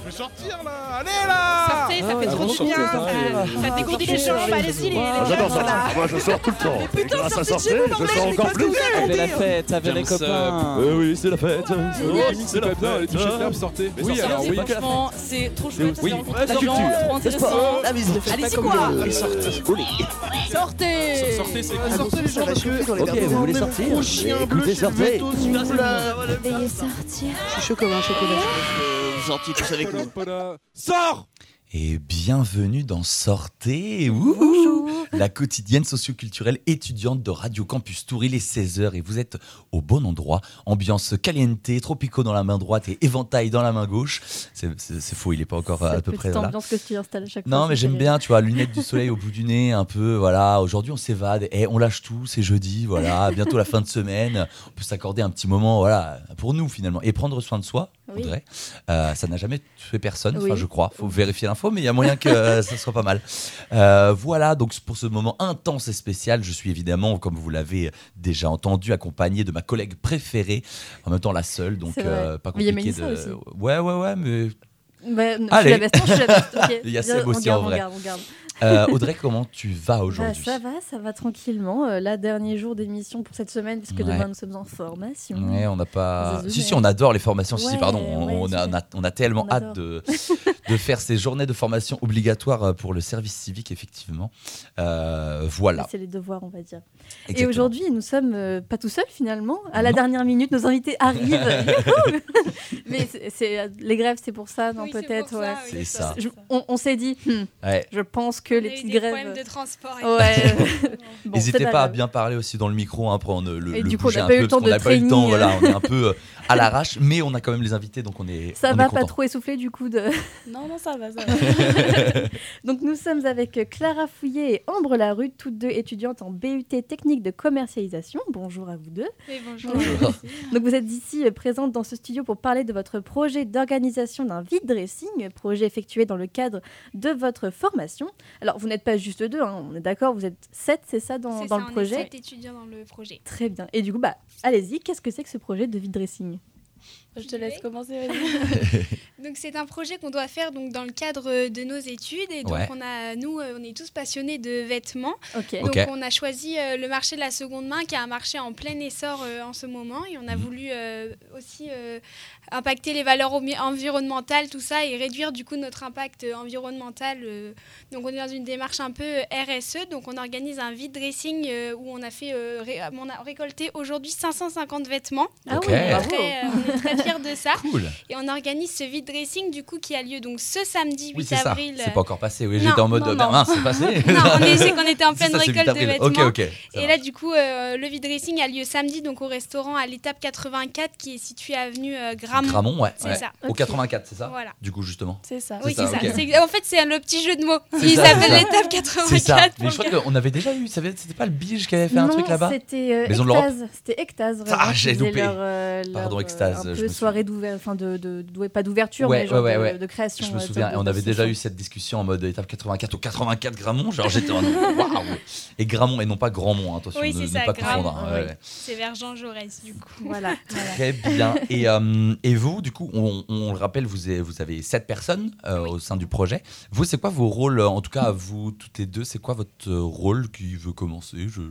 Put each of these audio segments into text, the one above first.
Je vais sortir là Allez là Sortez, ça fait trop du bien. Ça, ça dégourdit les jambes, allez-y les, les Ah, J'adore sortir. Moi, je sors tout le temps. Et grâce à sortir, je sors encore plus. Avec la fête, avec les copains. Euh, oui, c'est la fête. C'est la bien, allez, touchez le verbe, sortez. Oui, alors oui. Franchement, c'est trop chouette, ça rencontrer la culture, trop intéressant. Allez-y quoi Sortez Sortez, c'est Ah, cool. sortez les gens parce que Ok, vous voulez sortir Écoutez, je sortez. Veuillez sortir. Je suis chaud comme un chocolat. Gentil tous avec nous. Sors Et bienvenue dans Sortez, Wouhou la quotidienne socioculturelle étudiante de Radio Campus Tour. Il est 16h et vous êtes au bon endroit. Ambiance caliente, tropico dans la main droite et éventail dans la main gauche. C'est c'est- c'est faux, il n'est pas encore à peu près là. ambiance que tu installes à chaque fois. Non, mais c'est j'aime bien, tu vois, lunettes du soleil au bout du nez, un peu, voilà. Aujourd'hui, on s'évade, et on lâche tout, c'est jeudi, voilà. Bientôt la fin de semaine, on peut s'accorder un petit moment, voilà, pour nous finalement, et prendre soin de soi. Oui. Audrey. Euh, ça n'a jamais tué personne, enfin Oui. je crois. Faut vérifier l'info, mais il y a moyen que euh, ça soit pas mal. Euh, voilà, donc pour ce moment intense et spécial, je suis évidemment, comme vous l'avez déjà entendu, accompagné de ma collègue préférée, en même temps la seule, donc euh, pas Mais il y a compliqué de. Aussi. Ouais, ouais, ouais, mais Bah, non, Allez. Je suis la je suis la. Il y a Seb on aussi, garde, en on vrai. garde, on garde. Euh, Audrey, comment tu vas Bah, aujourd'hui ça va, ça va tranquillement. Euh, là, dernier jour d'émission pour cette semaine, puisque Ouais. demain nous sommes en formation. Ouais, on n'a pas. Si, si, on adore les formations. si, si, Ouais, pardon. On, ouais, on a, c'est on, a, on a tellement On hâte de, de faire ces journées de formation obligatoires euh, pour le service civique, effectivement. Euh, voilà. C'est les devoirs, on va dire. Et aujourd'hui, nous sommes euh, pas tout seuls finalement. À la dernière minute, nos invités arrivent. Mais c'est- les grèves, c'est pour ça, non Oui, Peut-être, ouais. oui, on on s'est dit, hmm, Ouais. je pense que On les a eu petites des grèves. problèmes de transport. et Ouais. Bon, N'hésitez pas, à bien parler aussi dans le micro, hein, pour le, le, Et le du coup, on bouger n'a un pas eu peu, le temps de n'a pas eu le temps. Voilà, on est un peu euh, à l'arrache, mais on a quand même les invités, donc on est. Ça on va est pas trop essouffler du coup de. Non, non, ça va, ça va. Donc nous sommes avec Clara Fouillet et Ambre Larue, toutes deux étudiantes en BUT technique de commercialisation. Bonjour à vous deux. Oui, bonjour. Bonjour. Donc vous êtes ici euh, présente dans ce studio pour parler de votre projet d'organisation d'un vide dressing, projet effectué dans le cadre de votre formation. Alors vous n'êtes pas juste deux, hein, on est d'accord, vous êtes sept, c'est ça dans, C'est dans ça, le on est projet? sept étudiants dans le projet. Très bien. Et du coup, bah allez-y, qu'est-ce que c'est que ce projet de vide dressing? Je te laisse commencer, donc c'est un projet qu'on doit faire donc dans le cadre de nos études et donc Ouais. on a nous euh, on est tous passionnés de vêtements. Donc on a choisi euh, le marché de la seconde main qui est un marché en plein essor euh, en ce moment et on a Mhm. voulu euh, aussi euh, impacter les valeurs environnementales tout ça et réduire du coup notre impact environnemental. euh. donc on est dans une démarche un peu RSE donc on organise un vide dressing euh, où on a fait euh, ré- on a récolté aujourd'hui 550 vêtements. Ah Ok. oui, On est bravo. très, euh, on est très fiers de ça Cool. et on organise ce vide dressing du coup qui a lieu donc ce samedi 8 Oui, avril. C'est pas encore passé. Oui, j'étais en mode. non, euh, non. mince, c'est passé. Non, on est- c'est qu'on était en pleine ça, récolte de 8 vêtements. avril. Ok, ok. ça Et va. là, du coup, euh, le vide dressing a lieu samedi, donc au restaurant à l'étape 84, qui est situé avenue euh, Gramont. Gramont, ouais. C'est ouais. ça. Au Ok. 84, c'est ça Voilà. Du coup, justement. C'est ça. Oui, c'est ça. ok. C'est- En fait, c'est le petit jeu de mots. Il s'appelle l'étape C'est ça. 84. Mais je crois donc, qu'on avait déjà eu. C'était pas le Bige qui avait fait un truc là-bas C'était euh. C'était Extase. Ah, j'ai loupé. Leur, euh, Pardon, euh, Extase, je me. Soirée d'ouverture, enfin de, de, de- pas d'ouverture, Ouais, mais genre ouais, de, ouais. de création. Je me euh, souviens, et on avait déjà eu cette discussion en mode étape 84 au 84 Gramont. Genre, j'étais en waouh Et Gramont, et non pas Grandmont, hein, attention, Oui, ne, c'est ne ça, pas confondre. Hein, oui. ouais, ouais. C'est vers Jean Jaurès, du coup. Voilà. voilà. Très bien. Et, euh, et vous, du coup, on, on le rappelle, vous avez, vous avez sept personnes euh, Oui. au sein du projet. Vous, c'est quoi vos rôles En tout cas, vous toutes les deux, c'est quoi votre euh, rôle qui veut commencer Je...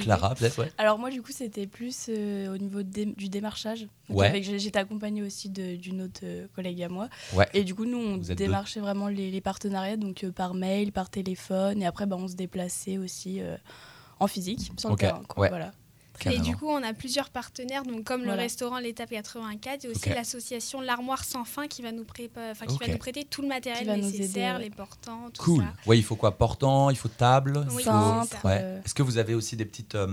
Clara, peut-être, ouais. Alors moi du coup c'était plus euh, au niveau dé- du démarchage. Donc, Ouais. J'étais accompagnée aussi de- d'une autre euh, collègue à moi. Ouais. Et du coup nous on Vous démarchait vraiment les, les partenariats donc euh, par mail, par téléphone et après bah, on se déplaçait aussi euh, en physique sur Ok, le terrain. quoi. ouais. Voilà. Et du coup, on a plusieurs partenaires, donc comme Voilà. le restaurant L'étape 84 et aussi l'association L'Armoire Sans Fin qui va nous, prépa- enfin, qui Ok. va nous prêter tout le matériel Qui va nous nécessaire, aider, ouais. les portants, tout Cool. ça. Ouais, il faut quoi Portant, il faut table. Oui, faut- Cintre, c'est ça. Ouais. euh, Est-ce que vous avez aussi des petites. euh,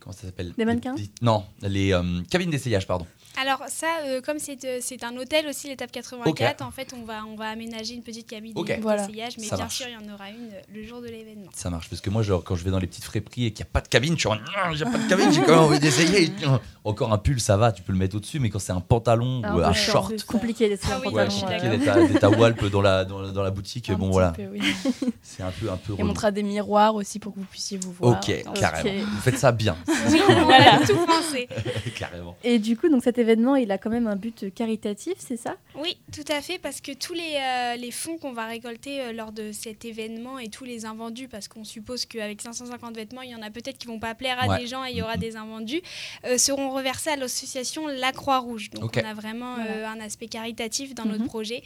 comment ça s'appelle? Des mannequins? petites- Non, les euh, cabines d'essayage, pardon. Alors ça, euh, comme c'est euh, c'est un hôtel aussi, l'étape 84, en fait, on va, on va aménager une petite cabine Ok. d'essayage, Voilà. mais Ça bien marche. sûr, il y en aura une euh, le jour de l'événement. Ça marche. Parce que moi, genre, quand je vais dans les petites friperies et qu'il n'y a pas de cabine, je suis en. Non, j'ai pas de cabine, j'ai quand même envie d'essayer. Encore un pull, ça va, tu peux le mettre au-dessus, mais quand c'est un pantalon Ah, ou un short. c'est. Compliqué d'essayer Ah un oui, Ouais, compliqué d'être à, d'être à Walp dans la, dans, la- dans la boutique. un bon, voilà. peu, oui. C'est un peu, un peu on montrera des miroirs aussi pour que vous puissiez vous voir. Ok, carrément. Vous faites ça bien. Voilà. a tout pensé. carrément. Et du coup, donc cet événement, il a quand même un but caritatif, c'est ça? Oui, tout à fait, parce que tous les, euh, les fonds qu'on va récolter euh, lors de cet événement et tous les invendus, parce qu'on suppose qu'avec 550 vêtements, il y en a peut-être qui vont pas plaire à Ouais. des gens et il y aura Mhm. des invendus, euh, seront reversés à l'association La Croix-Rouge. Donc on a vraiment Voilà. euh, un aspect caritatif dans Mhm. notre projet.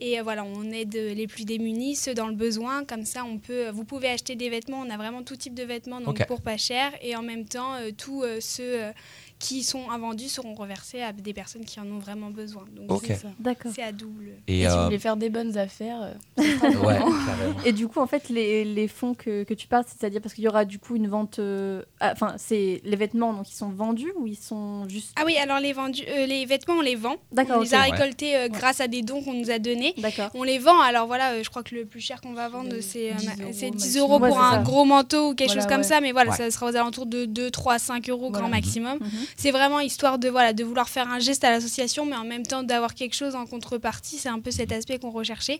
Et euh, voilà, on aide les plus démunis, ceux dans le besoin. Comme ça, on peut, vous pouvez acheter des vêtements. On a vraiment tout type de vêtements, donc Ok. pour pas cher. Et en même temps, euh, tous euh, ceux euh, qui sont invendus seront reversés à des personnes qui en ont vraiment besoin. Donc Ok. C'est ça. D'accord. c'est à double. Et, Et si vous euh, voulez faire des bonnes affaires, euh, ouais. Et du coup, en fait, les, les fonds que, que tu parles, c'est-à-dire parce qu'il y aura du coup une vente. euh, ah, Enfin, c'est les vêtements, donc ils sont vendus ou ils sont juste. Ah oui, alors les, vendus, euh, les vêtements, on les vend. D'accord, On les a récoltés euh, grâce à des dons qu'on nous a donnés. D'accord. On les vend, alors voilà, euh, je crois que le plus cher qu'on va vendre, c'est euh, 10 ma- euros c'est 10 maximum. euros pour un ça. gros manteau ou quelque Voilà, chose comme ouais. ça, mais voilà, Ouais. ça sera aux alentours de 2, 3, 5 euros grand maximum. Mhm. C'est vraiment histoire de, voilà, de vouloir faire un geste à l'association, mais en même temps d'avoir quelque chose en contrepartie. C'est un peu cet aspect qu'on recherchait.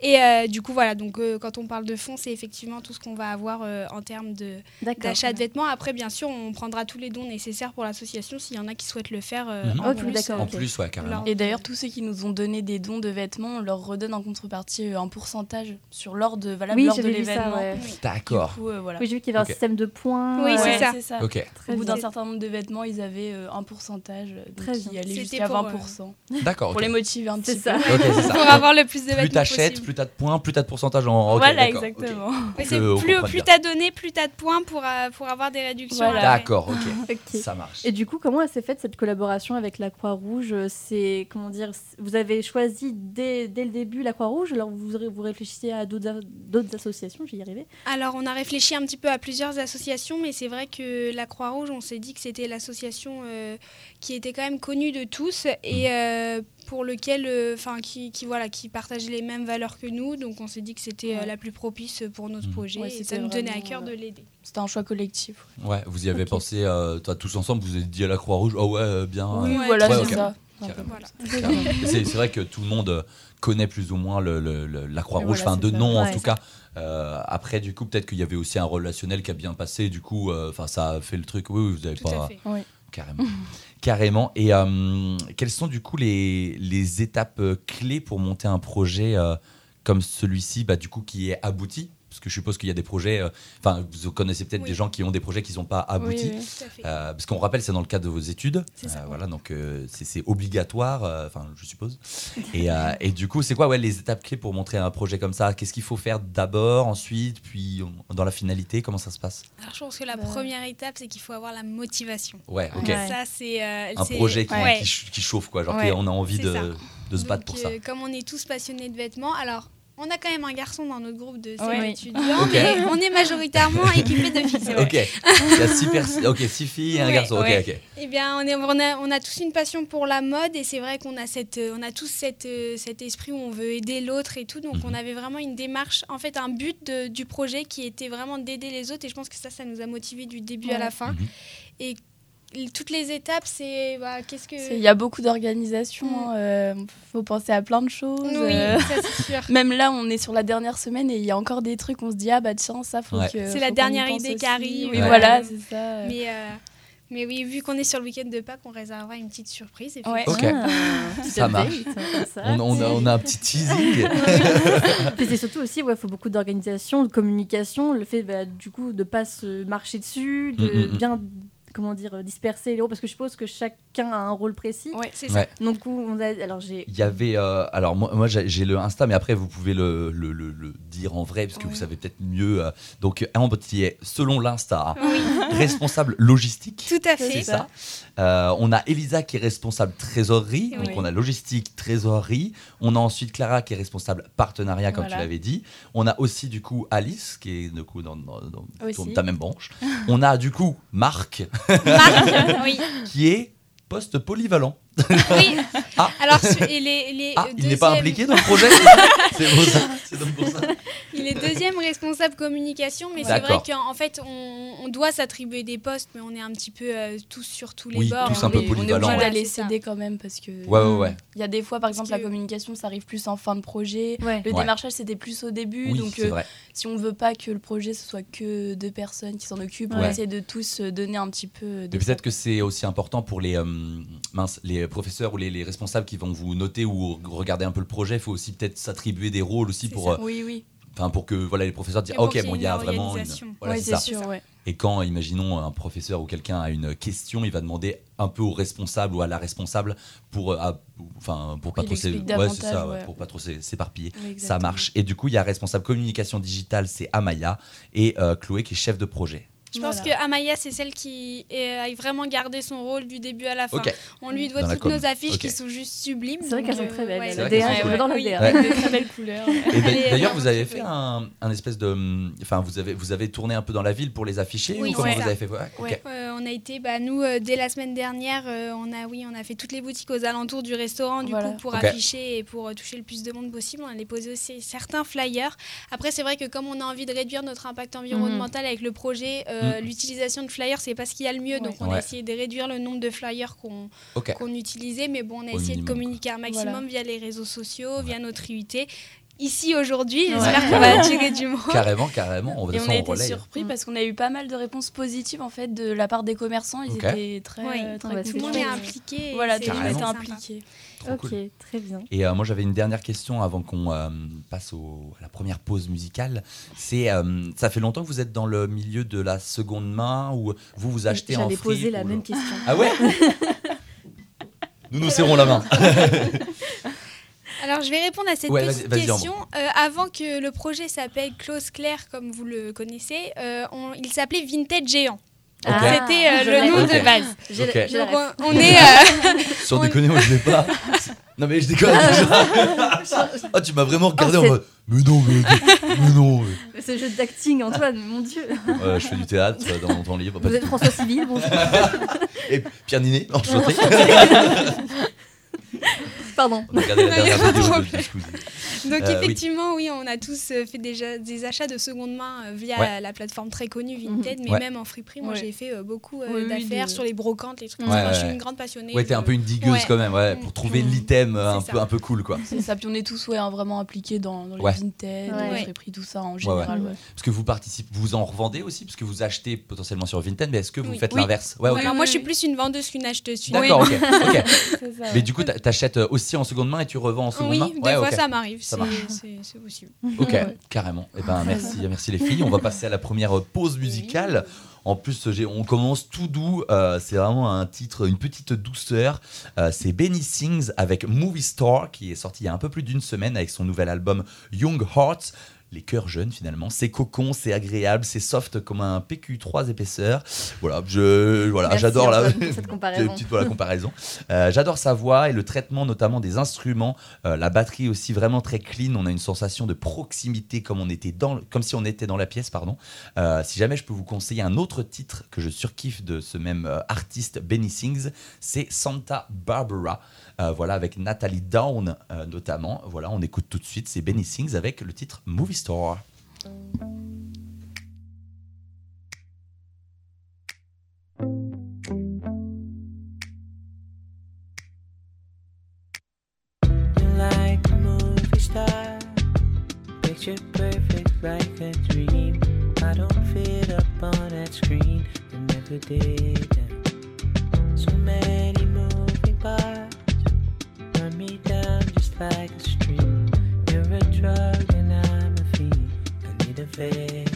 Et euh, du coup, voilà, donc euh, quand on parle de fonds, c'est effectivement tout ce qu'on va avoir euh, en termes de, d'achat de vêtements. Après, bien sûr, on prendra tous les dons nécessaires pour l'association s'il y en a qui souhaitent le faire euh, Mhm. en Ok, plus. d'accord. En plus, ouais, carrément. Et d'ailleurs, tous ceux qui nous ont donné des dons de vêtements, on leur redonne en contrepartie un pourcentage sur Oui, lors de j'avais vu ça. l'événement. ouais. Oui. D'accord. Euh, voilà. Oui, j'ai vu qu'il y avait un système de points. Oui, c'est Ouais, ça. Au bout d'un certain nombre de vêtements, ils avaient euh, un pourcentage euh, qui bien. allait jusqu'à pour, euh, 20%. D'accord. Pour les motiver un petit ça. peu. Ok, c'est ça. pour avoir le plus de Plus t'achètes, plus t'as de points, plus t'as de pourcentage en. voilà, exactement. Plus, t'as donné, plus t'as de points pour, euh, pour avoir des réductions. D'accord, ok. Ok. Ça marche. Et du coup, comment elle s'est faite cette collaboration avec la Croix-Rouge? C'est comment dire Vous avez choisi dès, dès le début la Croix-Rouge, alors vous vous réfléchissez à d'autres associations, j'y arrivais. Alors, on a réfléchi un petit peu à plusieurs associations, mais c'est vrai que la Croix-Rouge, on s'est dit que c'était l'association euh, qui était quand même connue de tous et euh, pour lequel, euh, enfin, qui, qui, voilà, qui partageait les mêmes valeurs que nous. Donc, on s'est dit que c'était euh, Ouais. la plus propice pour notre Mhm. projet Ouais, et ça nous tenait à cœur de l'aider. C'était un choix collectif. Ouais, vous y avez Ok. pensé, euh, toi, tous ensemble, vous avez dit à la Croix-Rouge, oh ouais, bien. Oui, euh, voilà, ouais, c'est ça. Voilà. C'est vrai que tout le monde connaît plus ou moins le, le- le- la Croix-Rouge, Voilà, enfin de ça. nom en tout cas. Euh, après, du coup, peut-être qu'il y avait aussi un relationnel qui a bien passé, du coup, euh, enfin ça a fait le truc. Oui, oui, vous avez Tout pas. à fait. Carrément. Carrément. Et euh, quelles sont du coup les, étapes euh, clés pour monter un projet euh, comme celui-ci, bah, du coup, qui est abouti? Parce que je suppose qu'il y a des projets, euh, enfin, vous connaissez peut-être Oui. des gens qui ont des projets qui ne sont pas aboutis. Oui, oui. Tout à fait. Euh, parce qu'on rappelle, c'est dans le cadre de vos études. C'est ça. Euh, voilà, donc euh, c'est obligatoire, euh, enfin, je suppose. Et, euh, et du coup, c'est quoi ouais, les étapes clés pour montrer un projet comme ça? Qu'est-ce qu'il faut faire d'abord, ensuite, puis on- dans la finalité Comment ça se passe? Alors, je pense que la première étape, c'est qu'il faut avoir la motivation. Ouais, ok. Ouais. Ça, c'est. euh, Un projet qui, ouais. qui ch- qui chauffe, quoi. Genre, Ouais. on a envie de, ça. de se battre Donc, pour ça. comme on est tous passionnés de vêtements, alors on a quand même un garçon dans notre groupe de sept Ouais. étudiants, Ok. mais on est majoritairement équipés de filles. Ok. Il y a six, pers- ok, six filles et un Ouais, garçon. Ok, ouais. ok. Eh bien, on, est, on, a, on a tous une passion pour la mode et c'est vrai qu'on a, cette, euh, on a tous cette, euh, cet esprit où on veut aider l'autre et tout. Donc, Mhm. on avait vraiment une démarche, en fait, un but de- du projet qui était vraiment d'aider les autres et je pense que ça, ça nous a motivés du début à la fin. Mhm. Et toutes les étapes, c'est bah, qu'est-ce que. Il y a beaucoup d'organisations. Mm. hein, euh, faut penser à plein de choses. Oui, euh, ça c'est sûr. Même là, on est sur la dernière semaine et il y a encore des trucs. On se dit ah bah tiens ça faut Ouais. que. C'est la dernière idée qui arrive, Oui Ouais. voilà c'est ça. Mais, euh, mais oui, vu qu'on est sur le week-end de Pâques, on réservera une petite surprise. Ouais. Ok. Ah, Ça marche. ça. On, on a, on a un petit teasing. C'est surtout aussi, il faut beaucoup d'organisation, de communication, le fait bah, du coup de pas se marcher dessus, de Mm, mm, mm. bien comment dire disperser les rôles, parce que je suppose que chacun a un rôle précis. Ouais. C'est ça. Ouais. Donc on a, alors j'ai Il y avait. euh, alors, moi, moi, j'ai j'ai le Insta, mais après, vous pouvez le, le- le- le dire en vrai, parce que Oui. vous savez peut-être mieux. euh, donc, un qui est, selon l'Insta, Oui, responsable logistique. tout à fait. C'est ça. Euh, on a Elisa qui est responsable trésorerie. Oui. Donc on a logistique, trésorerie. On a ensuite Clara qui est responsable partenariat, comme Voilà. tu l'avais dit. On a aussi du coup Alice qui est du coup dans, dans- dans Aussi. ton- ta même branche. on a du coup Marc Marc, oui. qui est poste polyvalent. Oui. Ah. Alors, et les, les Ah, il n'est pas impliqué dans le projet C'est pour ça. C'est donc pour ça. Il est deuxième responsable communication, mais c'est vrai qu'en fait, on, on doit s'attribuer des postes, mais on est un petit peu euh, tous sur tous les Oui, bords. tous un peu on est- obligé ouais. d'aller céder quand même parce que Ouais, ouais, ouais. il y a des fois par exemple la communication ça arrive plus en fin de projet. Ouais. Le Ouais. démarchage c'était plus au début Oui, donc euh, vrai. si on veut pas que le projet ce soit que deux personnes qui s'en occupent, on essaie de tous euh, donner un petit peu de Mais peut-être que c'est aussi important pour les, euh, mince, les professeurs ou les, les responsables qui vont vous noter ou regarder un peu le projet. Il faut aussi peut-être s'attribuer des rôles aussi pour, euh, Oui oui. enfin pour que voilà, les professeurs disent ok, bon, il y a vraiment une. organisation. Voilà, Ouais, c'est c'est ça. sûr ouais. Et quand, imaginons, un professeur ou quelqu'un a une question, il va demander un peu au responsable ou à la responsable pour, euh, à- enfin, pour pas trop ouais, ça, pour pas s'éparpiller. Ça marche. Et du coup, il y a responsable communication digitale, c'est Amaya, et euh, Chloé qui est chef de projet. Je pense Voilà. que Amaya, c'est celle qui a vraiment gardé son rôle du début à la fin. On lui doit Dans toutes nos affiches qui sont juste sublimes. C'est vrai qu'elles sont très euh, belles. ouais, C'est La vrai qu'elles DA, sont j'adore la. DA. Ouais. Avec de très belles couleurs. Est d'ailleurs, vous avez super. fait un, un espèce de, enfin, vous avez, vous avez tourné un peu dans la ville pour les afficher Oui, ou comment vous avez fait? Ouais. Ouais. Euh, on a été, bah, nous, euh, dès la semaine dernière, euh, on a, oui, on a fait toutes les boutiques aux alentours du restaurant, du Voilà. coup, pour afficher et pour euh, toucher le plus de monde possible. On allait poser aussi certains flyers. Après, c'est vrai que comme on a envie de réduire notre impact environnemental avec le projet, euh, l'utilisation de flyers, c'est pas ce qu'il y a le mieux. Donc, on Mm. Ouais. a essayé de réduire le nombre de flyers qu'on utilisait, mais bon, on a Au essayé minimum, de communiquer un maximum Voilà. via les réseaux sociaux, via notre IUT. Ici aujourd'hui, Ouais. j'espère qu'on va attirer du monde. Carrément, carrément. De Et on a on été relaye. surpris parce qu'on a eu pas mal de réponses positives en fait de la part des commerçants. Ils étaient très, Oui. euh, très Ah bah, Tout le monde est impliqué. Voilà, tout le monde Carrément. était impliqué. Trop Ok, cool. très bien. Et euh, moi, j'avais une dernière question avant qu'on euh, passe au- à la première pause musicale. C'est, euh, ça fait longtemps que vous êtes dans le milieu de la seconde main ou vous vous achetez en J'allais fripe poser la le- même question. Ah ouais Nous nous serrons la main. Alors, je vais répondre à cette Ouais, petite vas-y, vas-y, question. Euh, avant que le projet s'appelle Close Claire, comme vous le connaissez, euh, on- il s'appelait Vintage Géant. C'était euh, je le nom Ok. de base. Donc, on, on est. euh, Sans On- déconner, moi je l'ai pas. Non mais je déconne. Ah tu m'as vraiment regardé Oh, en c'est- mode mais non mais, mais non. mais- Ce jeu d'acting, Antoine, mon Dieu. Je fais du théâtre dans mon temps libre. Vous êtes. François Civil, bonjour. Et Pierre Ninet, enchanté. Pardon. On a regardé la Non, y a dernière pas de vidéo de, problème. de Squeezie. Donc, Euh, effectivement, oui. on a tous euh, fait déjà des achats de seconde main euh, via Ouais. la plateforme très connue Vinted, mais Ouais. même en friperie. Moi, Ouais. j'ai fait euh, beaucoup euh, Oui, oui, d'affaires de- sur les brocantes, les trucs. Enfin, Je suis une grande passionnée. Ouais, t'es un peu une digueuse Ouais. quand même, ouais, pour trouver Mm. l'item un peu, un peu cool quoi. C'est ça, puis on est tous ouais, hein, vraiment impliqués dans, dans les Ouais. Vinted, Ouais. les friperies, tout ça en ouais. général. ouais. Parce que vous participez, vous en revendez aussi, parce que vous achetez potentiellement sur Vinted, mais est-ce que vous faites l'inverse? Ouais, moi, je suis plus une vendeuse qu'une acheteuse. D'accord, ok. Mais du coup, t'a- t'achètes aussi en seconde main et tu revends en seconde Oui, main des Ouais, fois ok. ça m'arrive, Ça c'est possible. Ok, Ouais. carrément. Eh ben, merci, merci les filles. On va passer à la première pause musicale. En plus, on commence tout doux. euh, c'est vraiment un titre, une petite douceur. Euh, c'est Benny Sings avec Movie Star qui est sorti il y a un peu plus d'une semaine avec son nouvel album Young Hearts. Les cœurs jeunes finalement, c'est cocon, c'est agréable, c'est soft comme un PQ3 épaisseur. Voilà, je, voilà, j'adore la cette comparaison. petite voilà, comparaison. Euh, j'adore sa voix et le traitement notamment des instruments, Euh, la batterie aussi vraiment très clean. On a une sensation de proximité comme on était dans, comme si on était dans la pièce, pardon. Euh, si jamais je peux vous conseiller un autre titre que je surkiffe de ce même artiste Benny Sings, c'est Santa Barbara. Euh, voilà avec Natalie Down euh, notamment. Voilà, on écoute tout de suite. C'est Benny Sings avec le titre Movie Store. You're like like a stream. You're a drug and I'm a fiend. I need a Vegas.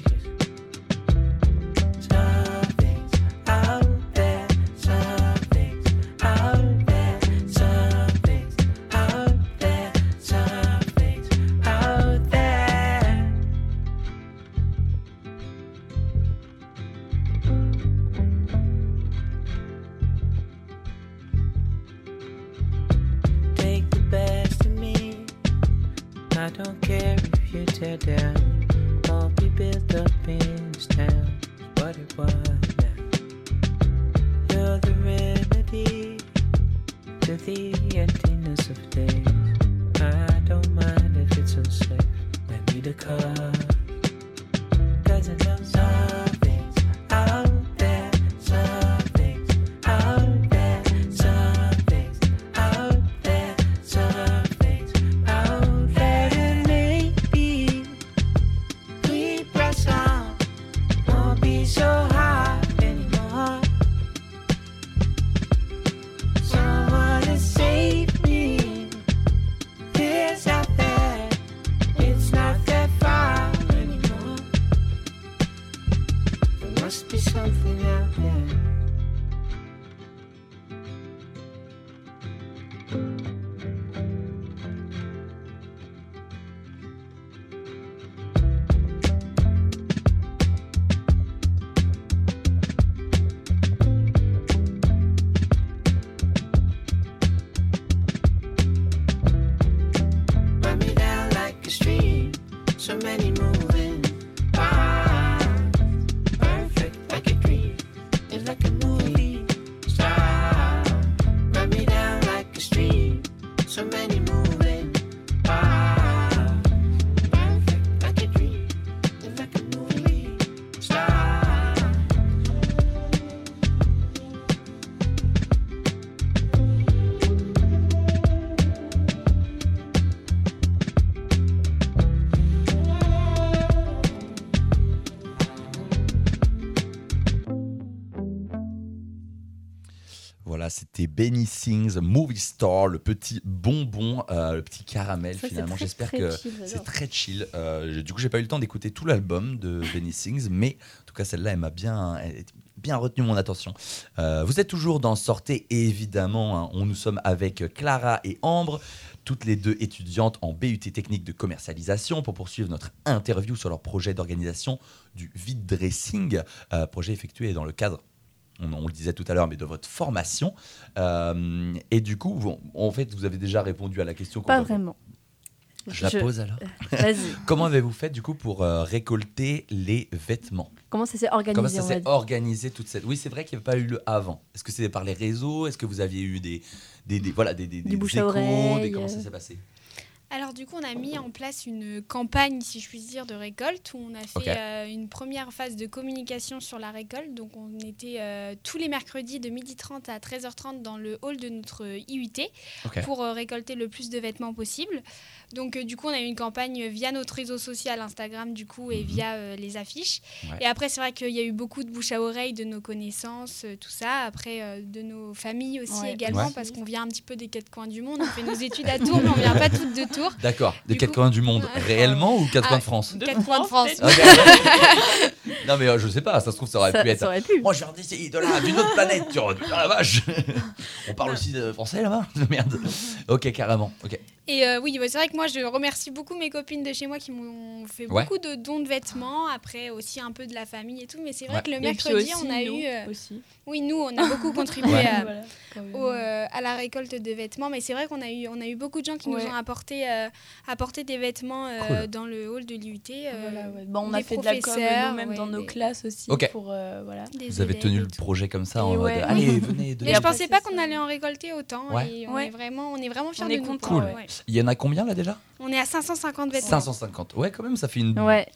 Benny Sings, Movie Star, le petit bonbon, euh, le petit caramel Ça, finalement. J'espère que c'est très chill. Euh, du coup, j'ai pas eu le temps d'écouter tout l'album de Benny Sings, mais en tout cas, celle-là, elle m'a bien, elle bien retenu mon attention. Euh, vous êtes toujours dans Sortez, évidemment, hein, on nous sommes avec Clara et Ambre. Toutes les deux étudiantes en BUT technique de commercialisation pour poursuivre notre interview sur leur projet d'organisation du vide dressing, euh, projet effectué dans le cadre on, on le disait tout à l'heure, mais de votre formation. Euh, et du coup, vous- en fait, vous avez déjà répondu à la question. Pas vraiment. Je la pose alors. Vas-y. Comment avez-vous fait du coup pour euh, récolter les vêtements? Comment ça s'est organisé Comment ça s'est organisé toute cette Oui, c'est vrai qu'il n'y avait pas eu le avant. Est-ce que c'était par les réseaux? Est-ce que vous aviez eu des, des, des- voilà des, des, échos? Des- Comment ça euh. s'est passé? Alors du coup, on a mis en place une campagne, si je puis dire, de récolte où on a fait euh, une première phase de communication sur la récolte. Donc on était euh, tous les mercredis de 12h30 à 13h30 dans le hall de notre IUT Ok. pour euh, récolter le plus de vêtements possible. Donc euh, du coup, on a eu une campagne via notre réseau social Instagram du coup et Mhm. via euh, les affiches. Ouais. Et après, c'est vrai qu'il y a eu beaucoup de bouche à oreille de nos connaissances, euh, tout ça. Après, euh, de nos familles aussi Ouais. également, Ouais. parce qu'on vient un petit peu des quatre coins du monde. On fait nos études à Tours, mais on vient pas toutes de Tours. D'accord. Des quatre coins du monde, réellement ou quatre Ah, coins de France Quatre coins de France. Non mais euh, je sais pas, ça se trouve ça aurait pu être. ça aurait pu. Moi, je viens d'ici, de là, d'une autre planète, tu vois. Ah, la vache On parle aussi de français là-bas Merde. Ok, carrément. Ok. Et euh, oui, c'est vrai que moi, je remercie beaucoup mes copines de chez moi qui m'ont fait Ouais. beaucoup de dons de vêtements. Après, aussi un peu de la famille et tout. Mais c'est vrai Ouais. que le mercredi, aussi, on a nous eu. euh, aussi. oui, nous, on a beaucoup contribué Ouais. à, Voilà, au, euh, à la récolte de vêtements. Mais c'est vrai qu'on a eu, on a eu beaucoup de gens qui Ouais. nous ont apporté, euh, apporté des vêtements euh, Cool. dans le hall de l'IUT. euh, Voilà, ouais. Bon, on a fait de la com nous-même ouais, dans nos des- classes aussi Ok. pour euh, voilà. des Vous avez tenu le projet comme ça Et en mode allez, venez, je pensais pas qu'on allait en récolter autant. Ouais. Et on, Ouais. est vraiment, on est vraiment fiers On de nous. Ouais. Il y en a combien là déjà? On est à 550 vêtements. 550. Ouais, quand même, ça fait une Ouais.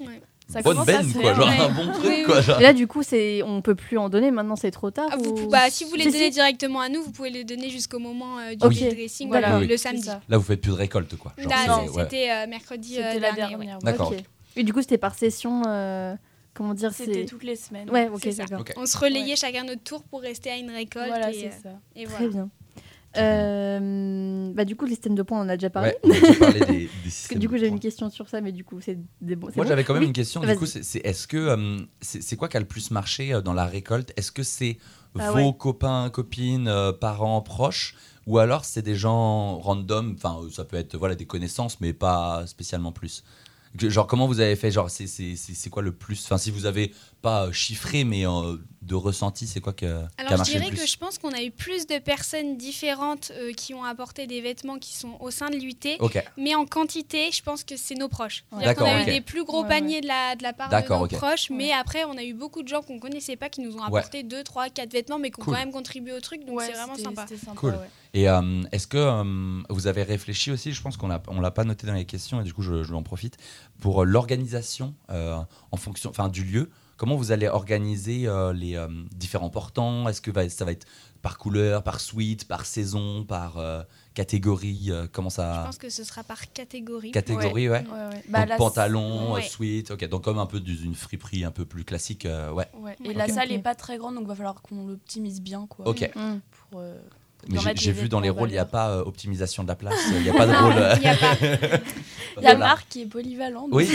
Ça bonne commence à benne se quoi, genre ouais. un bon truc Oui, quoi. genre. Et là, du coup, c'est on peut plus en donner. Maintenant, c'est trop tard. Ah, vous ou- pou- bah, si vous donner si. directement à nous, vous pouvez les donner jusqu'au moment euh, du Ok. vide dressing, Voilà. voilà, Oui, oui. le samedi. Là, vous faites plus de récolte quoi. Genre, Là, ouais. c'était euh, mercredi euh, C'était la dernier, ouais. dernière. ouais. D'accord. Et du coup, c'était par session. euh, Comment dire C'était c'est toutes les semaines. Ouais, ok, d'accord. On se relayait chacun notre tour pour rester à une récolte. Voilà, et, c'est euh, ça. et Très voilà. bien. Euh, bah, du coup, le système de points, on en a déjà parlé. Ouais, on a déjà parlé des, des Parce que systèmes du coup, j'ai une question sur ça, mais du coup, c'est des bons. Moi, bon j'avais quand même Oui. une question. Du coup, c'est est-ce que euh, c'est quoi qui a le plus marché euh, dans la récolte? Est-ce que c'est Ah vos ouais. copains, copines, euh, parents, proches, ou alors c'est des gens random? Enfin, ça peut être voilà des connaissances, mais pas spécialement plus. Que- Genre, comment vous avez fait Genre, c'est c'est- c'est- c'est quoi le plus Enfin, si vous avez pas euh, chiffré, mais euh, de ressenti, c'est quoi que, qui a Alors, je marché le dirais plus que je pense qu'on a eu plus de personnes différentes euh, qui ont apporté des vêtements qui sont au sein de l'UT. Mais en quantité, je pense que c'est nos proches. Ouais. D'accord, a ok. eu des plus gros Ouais, paniers de, la, de la part de nos proches, mais après, on a eu beaucoup de gens qu'on connaissait pas qui nous ont Ouais. apporté 2, 3, 4 vêtements, mais qui ont Cool. quand même contribué au truc, donc Ouais, c'est vraiment sympa. sympa, Cool. Ouais. Et euh, est-ce que euh, vous avez réfléchi aussi, je pense qu'on l'a- on l'a pas noté dans les questions et du coup je, je en profite, pour euh, l'organisation euh, en fonction, enfin du lieu, comment vous allez organiser euh, les euh, différents portants? Est-ce que va- ça va être par couleur, par suite, par saison, par euh, catégorie euh, Comment Je ça pense que ce sera par catégorie. Catégorie, ouais. Ouais, ouais. Donc, Bah, la- pantalon, euh, ouais. suite, ok. Donc comme un peu d'une friperie un peu plus classique, euh, ouais. Ouais. Et la salle Ok. est pas très grande, donc va falloir qu'on l'optimise bien, quoi. Ok. Mm. Euh, pour Mais j'ai vu dans les rôles, il n'y a pas euh, optimisation de la place, il n'y a pas de Non, rôle. euh, il y a pas. Il y a voilà. Marc qui est polyvalent. Oui,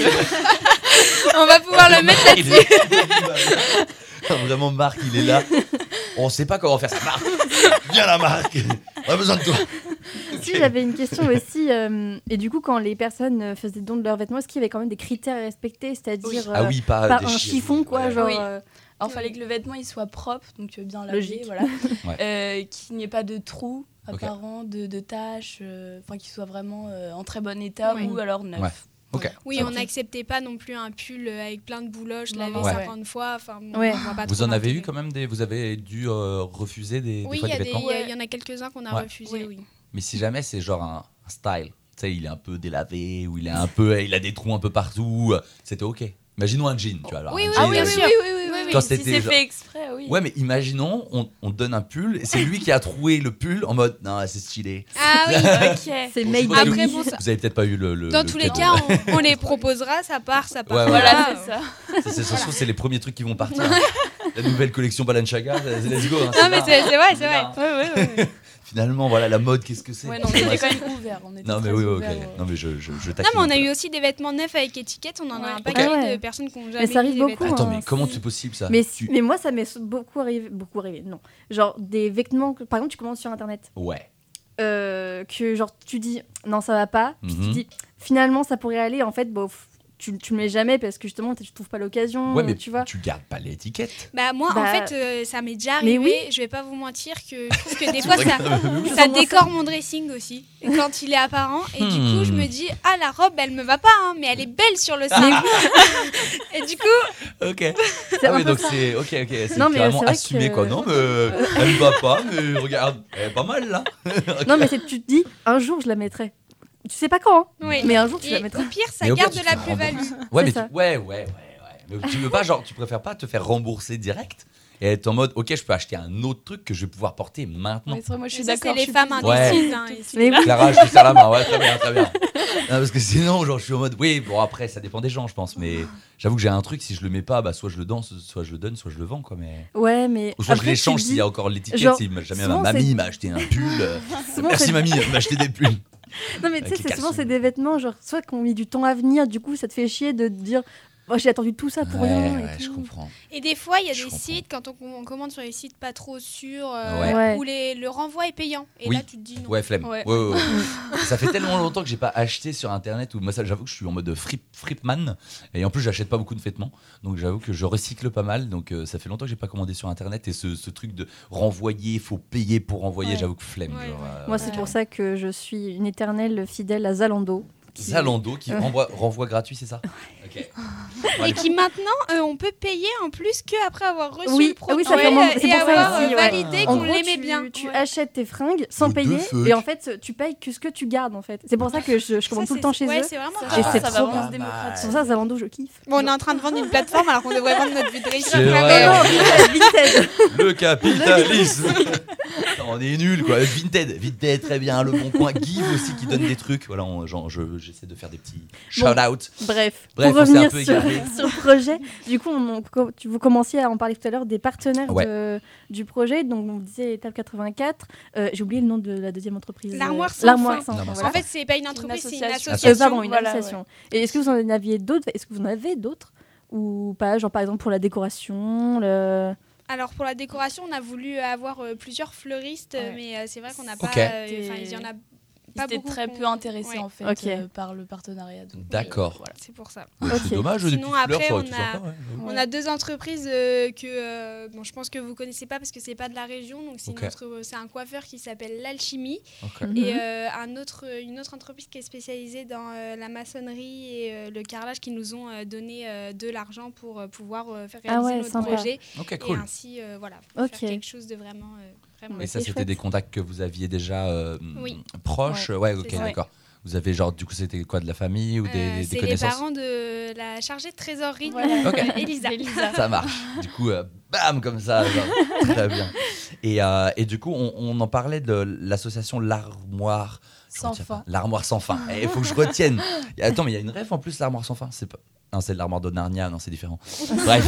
On va pouvoir le mettre est- Vraiment, Marc, il est là. On sait pas comment faire ça. Marc, viens là, Marc. On a besoin de toi. Si j'avais une question aussi, euh, et du coup, quand les personnes faisaient don de leurs vêtements, est-ce qu'il y avait quand même des critères à respecter, c'est-à-dire Ah euh, oui, pas, pas un chiffon, quoi, Ouais. genre. Oui. Euh, Alors, il fallait que le vêtement il soit propre, donc euh, bien lavé, Logique. voilà. Ouais. Euh, qu'il n'y ait pas de trous apparents, de, de taches, euh, enfin qu'il soit vraiment euh, en très bon état Oui. ou alors neuf. Ouais. Oui, on n'acceptait pas non plus un pull euh, avec plein de bouloches, lavé Ouais. 50 fois. Enfin, bon, Ouais. on voit pas Vous en avez eu quand même des. Vous avez dû euh, refuser des, des Oui, fois il y, des a des- vêtements? il y a- il y en a quelques-uns qu'on a Ouais. refusés, Oui. oui. Mais si jamais c'est genre un un style. Tu sais, il est un peu délavé, ou il est un peu, il a des trous un peu partout. C'était ok. Imaginons un jean, tu vois. alors, Oui, oui, jean, oui, euh, bien sûr. oui, oui, oui, oui. Quand si c'était c'est genre- fait exprès, oui. Ouais, mais imaginons, on, on donne un pull, et c'est lui qui a troué le pull en mode, non, c'est stylé. Ah oui. ok. C'est made Après, vous- bon, ça- Vous avez peut-être pas eu le. le- Dans le tous les cas, on, on les proposera, ça part, ça part. Ouais, ouais. Voilà, c'est ça. Ça, c'est, trouve, c'est les premiers trucs qui vont partir. La nouvelle collection Balenciaga, let's go. hein, Non, mais c'est vrai, c'est vrai. Ouais, ouais, ouais. Finalement, voilà, la mode, qu'est-ce que c'est Ouais, non, on était quand même. On était Non, mais oui, ok. euh. Non, mais je, je, je Non, mais on a eu aussi des vêtements neufs avec étiquette. On en a un paquet de personnes qui ont jamais ça arrive beaucoup. Attends, hein. mais comment c'est possible ça Mais, Tu- mais moi, ça m'est beaucoup arrivé. Beaucoup arrivé, non. Genre, des vêtements, que- par exemple, tu commandes sur internet. Ouais. euh, que genre, tu dis non, ça va pas. Puis Mhm. tu dis finalement, ça pourrait aller. En fait, bon, f- tu, tu le mets jamais parce que justement, tu trouves pas l'occasion. Ouais, mais tu vois. tu gardes pas l'étiquette. Bah moi Bah, en fait euh, ça m'est déjà mais arrivé, oui. je vais pas vous mentir que je trouve que des fois ça, ça décore mon dressing aussi quand il est apparent et du coup je Hmm. me dis ah la robe elle me va pas hein, mais elle est belle sur le sein. et du coup Ok. C'est Ah oui, donc c'est ok, ok, c'est mais, vrai assumé que- quoi. Non, mais elle me va pas, mais regarde, elle est pas mal là. Non, mais c'est- tu te dis un jour, je la mettrai. Tu sais pas quand, hein, oui. mais un jour, tu Et la mettras. au pire ça Mais pire, garde de la plus-value. Ouais, mais tu... ouais, ouais, ouais, ouais. Mais tu veux pas, genre, tu préfères pas te faire rembourser direct et être en mode, ok, je peux acheter un autre truc que je vais pouvoir porter maintenant. Vrai, moi je suis d'accord. c'est les je suis femmes plus- Ouais. indécises. hein. Mais. Clara, je te serre la main, ouais, très bien, très bien. Non, parce que sinon, genre, je suis en mode, oui, bon, après, ça dépend des gens, je pense, mais j'avoue que j'ai un truc, si je le mets pas, bah, soit je le danse, soit je le donne, soit je le vends, quoi, mais. Ouais, mais. Ou soit je après, tu l'échange s'il y a encore l'étiquette, si jamais ma mamie m'a acheté un pull. euh, Merci mamie, m'a acheté des pulls. Non, mais tu sais, c'est souvent c'est des vêtements, genre, soit qu'on mis du temps à venir, du coup, ça te fait chier de te dire, oh, j'ai attendu tout ça pour ouais, rien. ouais, je comprends. Et des fois, il y a Je des comprends. sites, quand on, on commande sur les sites pas trop sûrs, euh, Ouais. Ouais. où les, le renvoi est payant. Et Oui. là, tu te dis non. Ouais, flemme. Ouais. Ouais, ouais, ouais. ça fait tellement longtemps que j'ai pas acheté sur internet ou moi ça j'avoue que je suis en mode frip fripman et en plus j'achète pas beaucoup de vêtements donc j'avoue que je recycle pas mal donc euh, ça fait longtemps que j'ai pas commandé sur internet et ce, ce truc de renvoyer faut payer pour renvoyer Ouais. j'avoue que flemme Ouais. genre, euh, Moi, c'est pour ça que je suis une éternelle fidèle à Zalando. Qui- Zalando qui renvoie, renvoie gratuit c'est ça. Et qui maintenant, euh, on peut payer en plus qu'après avoir reçu Oui, le produit ah oui, ça fait mon- c'est et pour ça avoir aussi, euh, ouais. qu'on gros, l'aimait tu, bien. tu Ouais. achètes tes fringues sans payer et en fait, tu payes que ce que tu gardes en fait. C'est pour ça que je, je Ça, commande tout le temps chez ouais, eux. c'est vraiment Ça. Et va, c'est ça trop bien. vraiment se démocratiser. C'est pour ça, Zalando, je kiffe. Bon, on est en train de vendre une plateforme alors qu'on devrait vendre notre Vinted. le capitalisme on est nul quoi Vinted Vinted très bien le bon coin Give aussi qui donne des trucs voilà je- j'essaie de faire des petits shout out Bref, Bref, pour on s'est un revenir peu sur, sur le projet, du coup, on, vous commenciez à en parler tout à l'heure des partenaires Ouais. de- du projet. Donc, on disait étape 84. Euh, J'ai oublié le nom de la deuxième entreprise. L'armoire sans L'armoire fin. sans fin. Sans voilà. En fait, c'est pas une entreprise, c'est une association. Euh, association. pardon, une Voilà, association. Et est-ce que vous en aviez d'autres Est-ce que vous en avez d'autres ou pas Genre par exemple pour la décoration, le... Alors pour la décoration, on a voulu avoir euh, plusieurs fleuristes, Ouais. mais euh, c'est vrai qu'on n'a pas. Euh, Enfin, il y en a étaient beaucoup. très peu intéressés Ouais. en fait euh, par le partenariat. D'accord. euh, voilà. C'est pour ça. C'est dommage Sinon, fleurs après, on a- sympa, ouais. On a deux entreprises euh, que euh, bon, je pense que vous connaissez pas parce que c'est pas de la région, donc c'est un coiffeur qui s'appelle l'Alchimie. Mhm. et euh, un autre, une autre entreprise qui est spécialisée dans euh, la maçonnerie et euh, le carrelage qui nous ont euh, donné euh, de l'argent pour euh, pouvoir euh, faire Ah réaliser ouais, notre sympa. projet et cool. ainsi euh, voilà faire quelque chose de vraiment euh, Et ça, c'était des contacts que vous aviez déjà euh, Oui. proches Ouais, ok, d'accord. Vous avez genre, du coup, c'était quoi, de la famille ou des, Euh, des c'est les parents de la chargée de trésorerie Voilà. De Elisa. Elisa. Ça marche. Du coup, euh, bam, comme ça. genre, très bien. Et, euh, et du coup, on, on en parlait de l'association L'Armoire. Sans fin. L'Armoire sans fin. Eh, Il faut que je retienne. Et Attends, mais il y a une rêve en plus, l'Armoire sans fin. C'est pas. Non, c'est l'armoire de Narnia, non, c'est différent. Bref,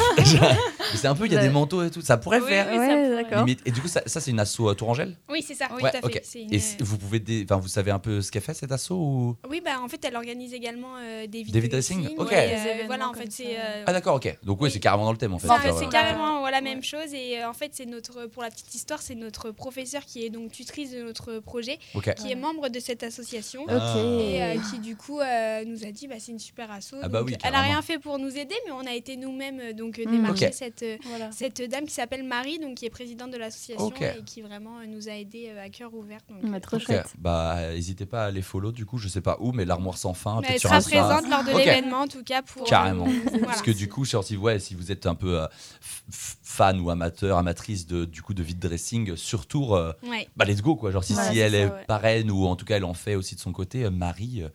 c'est un peu, il y a Ouais. des manteaux et tout. Ça pourrait Oui, faire. oui, ça Ouais, pourrait. d'accord. limite. Et du coup, ça, ça, c'est une asso à Tourangelle? Oui, c'est ça, Oui. tout à fait. ok. Une- Et c- vous pouvez, dé- enfin, vous savez un peu ce qu'elle fait cette asso ou? Oui, bah en fait, elle organise également euh, des Des vidéos. Ok. Des euh, événements voilà, en fait, c'est. euh, Ah d'accord, ok. Donc oui, c'est carrément dans le thème en fait. c'est euh, carrément voilà, la même chose et euh, en fait c'est notre pour la petite histoire c'est notre professeur qui est donc tutrice de notre projet Ok. qui est membre de cette association Ok. Ah. et euh, qui du coup euh, nous a dit bah c'est une super asso Ah bah oui. Rien fait pour nous aider, mais on a été nous-mêmes euh, donc euh, Mm. démarcher cette, euh, Voilà. cette dame qui s'appelle Marie, donc qui est présidente de l'association et qui vraiment nous a aidés à cœur ouvert. Donc, euh, trop chouette. Bah, n'hésitez pas à les follow du coup, je sais pas où, mais l'armoire sans fin, mais elle sera présente lors de l'événement en tout cas pour Carrément. euh, voilà. Parce que du coup, si si, ouais, si vous êtes un peu euh, fan ou amateur, amatrice de, du coup de vide dressing sur tour, euh, Ouais. bah let's go quoi. Genre si, Ouais, si elle ça, est ouais. parraine ou en tout cas elle en fait aussi de son côté, euh, Marie, euh,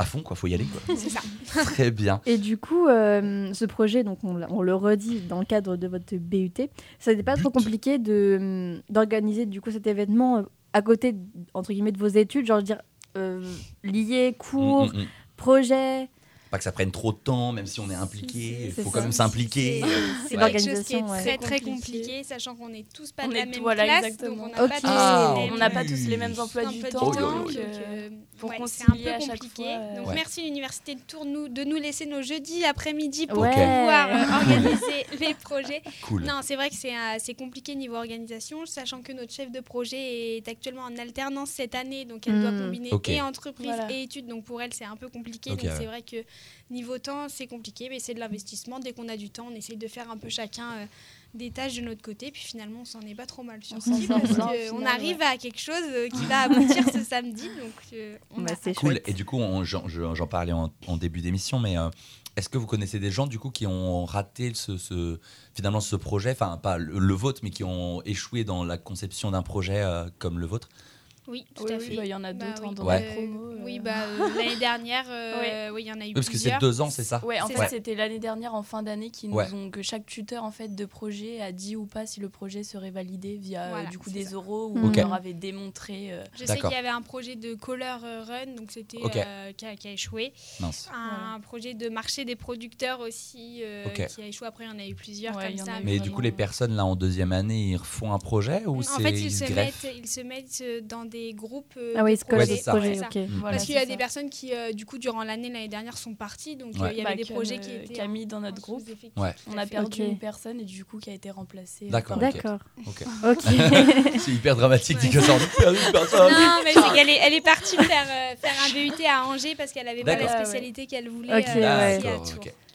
à fond quoi, faut y aller quoi. C'est ça. Très bien. Et du coup, euh, ce projet, donc on, le redit dans le cadre de votre BUT, ça n'était pas trop compliqué de hum, d'organiser du coup cet événement euh, à côté entre guillemets de vos études, genre je veux dire euh, lié cours, Mm, mm, mm. projet. Pas que ça prenne trop de temps, même si on est impliqué, il c'est faut ça. quand même s'impliquer. C'est C'est quelque chose qui est l'organisation, ouais. très très Compliqué. sachant qu'on est tous pas On de la même voilà, classe, exactement. donc on n'a Ok. pas tous Ah, les en mêmes- On n'a pas tous les mêmes emplois du temps. Oh, yo. euh, Pour ouais, c'est un peu à chaque compliqué. fois, euh, Donc Ouais. merci l'université de Tours nous- de nous laisser nos jeudis après-midi pour Ouais. pouvoir euh, organiser les projets. Cool. Non, c'est vrai que c'est euh, c'est compliqué niveau organisation, sachant que notre chef de projet est actuellement en alternance cette année, donc elle doit Hmm. combiner et entreprise Voilà. et études, donc pour elle c'est un peu compliqué. Donc ouais. c'est vrai que niveau temps c'est compliqué, mais c'est de l'investissement. Dès qu'on a du temps, on essaye de faire un peu chacun euh, des tâches de notre côté, puis finalement on s'en est pas trop mal s'en sort parce qu'on arrive à quelque chose euh, qui va aboutir ce samedi, donc euh, on Bah, a Cool. Et du coup, j'en je- j'en parlais en, en début d'émission, mais euh, est-ce que vous connaissez des gens du coup qui ont raté ce, ce- finalement ce projet, enfin pas le, le vôtre, mais qui ont échoué dans la conception d'un projet euh, comme le vôtre? Oui, tout Oui, à oui, fait. bah, il y en a Bah d'autres, oui. hein, dans Ouais. promo. euh. Oui, bah, euh, l'année dernière, euh, oui, il y en a eu Oui, Parce que c'est plusieurs. deux ans, c'est ça Ouais, en fait, c'était l'année dernière en fin d'année qui nous Ouais. ont que chaque tuteur en fait de projet a dit ou pas si le projet serait validé via Voilà, du coup des ça. oraux où on leur avait démontré. euh, Je sais qu'il y avait un projet de Color Run, donc c'était euh, qui, a, qui a échoué. Mince. Un projet de marché des producteurs aussi euh, qui a échoué. Après, il y en a eu plusieurs comme ça. Mais du coup, les personnes là en deuxième année, ils refont un projet ou en c'est fait, ils se, greffent mettent, dans des groupes. euh, Ah oui, de ça. projet, voilà, Parce qu'il y a des personnes qui, euh, du coup, durant l'année, l'année dernière, sont parties. Donc, euh, Ouais. il y avait Bah, des projets qui étaient. Camille dans notre groupe. Ouais. On a perdu une personne et du coup qui a été remplacée. D'accord. D'accord. C'est hyper dramatique, Ouais. dit que ça en a perdu une personne. Non, mais c'est qu'elle est, elle est partie faire, euh, faire un BUT à Angers parce qu'elle avait pas la spécialité qu'elle voulait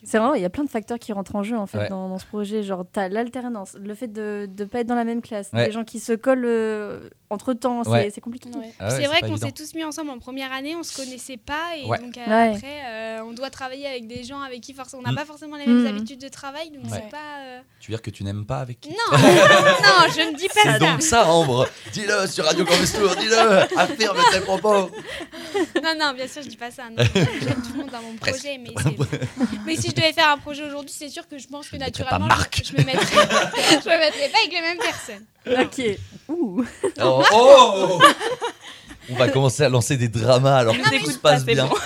C'est vraiment, il y a plein de facteurs qui rentrent en jeu en fait Ouais. dans, dans ce projet. Genre, t'as l'alternance, le fait de ne pas être dans la même classe, Ouais. des gens qui se collent euh, entre temps, c'est Ouais. c'est compliqué. Ouais. Ah ouais, c'est vrai qu'on s'est tous mis ensemble en première année, on se connaissait pas et Ouais. donc euh, Ouais. après euh, on doit travailler avec des gens avec qui forcément on n'a Mm. pas forcément les mêmes Mm. habitudes de travail donc Ouais. c'est pas euh, Tu veux dire que tu n'aimes pas avec qui? Non non je ne dis pas C'est ça donc ça, Ambre Dis-le sur Radio Campus Tour, dis-le Affirme tes propos non non bien sûr je dis pas ça j'aime tout le monde dans mon projet mais, c'est- mais si je devais faire un projet aujourd'hui c'est sûr que je pense que Je naturellement je, je me mettrais je me mettrais pas avec les mêmes personnes Ok. Ouh. Oh, oh On va commencer à lancer des dramas alors que tout se pas, passe bien. bon. non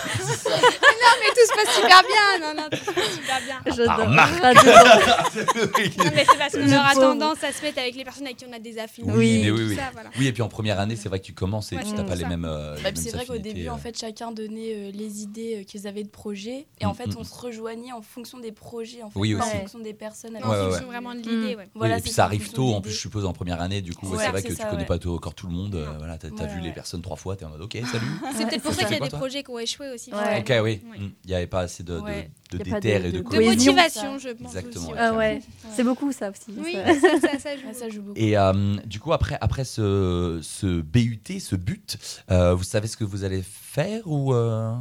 mais tout se passe super bien non non tout se passe super bien J'adore. Marc. Radio Campus. non mais c'est parce qu'on aura pauvre. tendance à se mettre avec les personnes avec qui on a des affinités Oui, et oui, oui. ça, voilà. Oui, et puis en première année, c'est vrai que tu commences et Ouais, tu n'as pas ça. les mêmes. euh, Bah, mêmes c'est vrai qu'au début, euh. en fait, chacun donnait euh, les idées euh, qu'ils avaient de projet. Et Mm, en fait, mm, on mm. se rejoignait en fonction des projets, en fait, Oui, pas aussi. en fonction des personnes. en fonction vraiment de l'idée ouais. Oui, Voilà, et puis ça arrive tôt, en plus, je suppose, en première année. Du coup, c'est vrai que tu ça, connais pas encore tout le monde. euh, voilà, t'as as vu les personnes trois fois, t'es en mode ok, salut. C'est peut-être pour ça qu'il y a des projets qui ont échoué aussi. Ok, oui. Il n'y avait pas assez de, Ouais. de Y a pas déter de- et de de motivation, je pense. Exactement, aussi, ouais. ouais. Ah ouais. C'est beaucoup ça aussi. Oui, Ça- ça, ça, ça joue. Ah, ça joue beaucoup. Et euh, du coup, après, après ce, ce BUT, ce but, euh, vous savez ce que vous allez faire ou euh,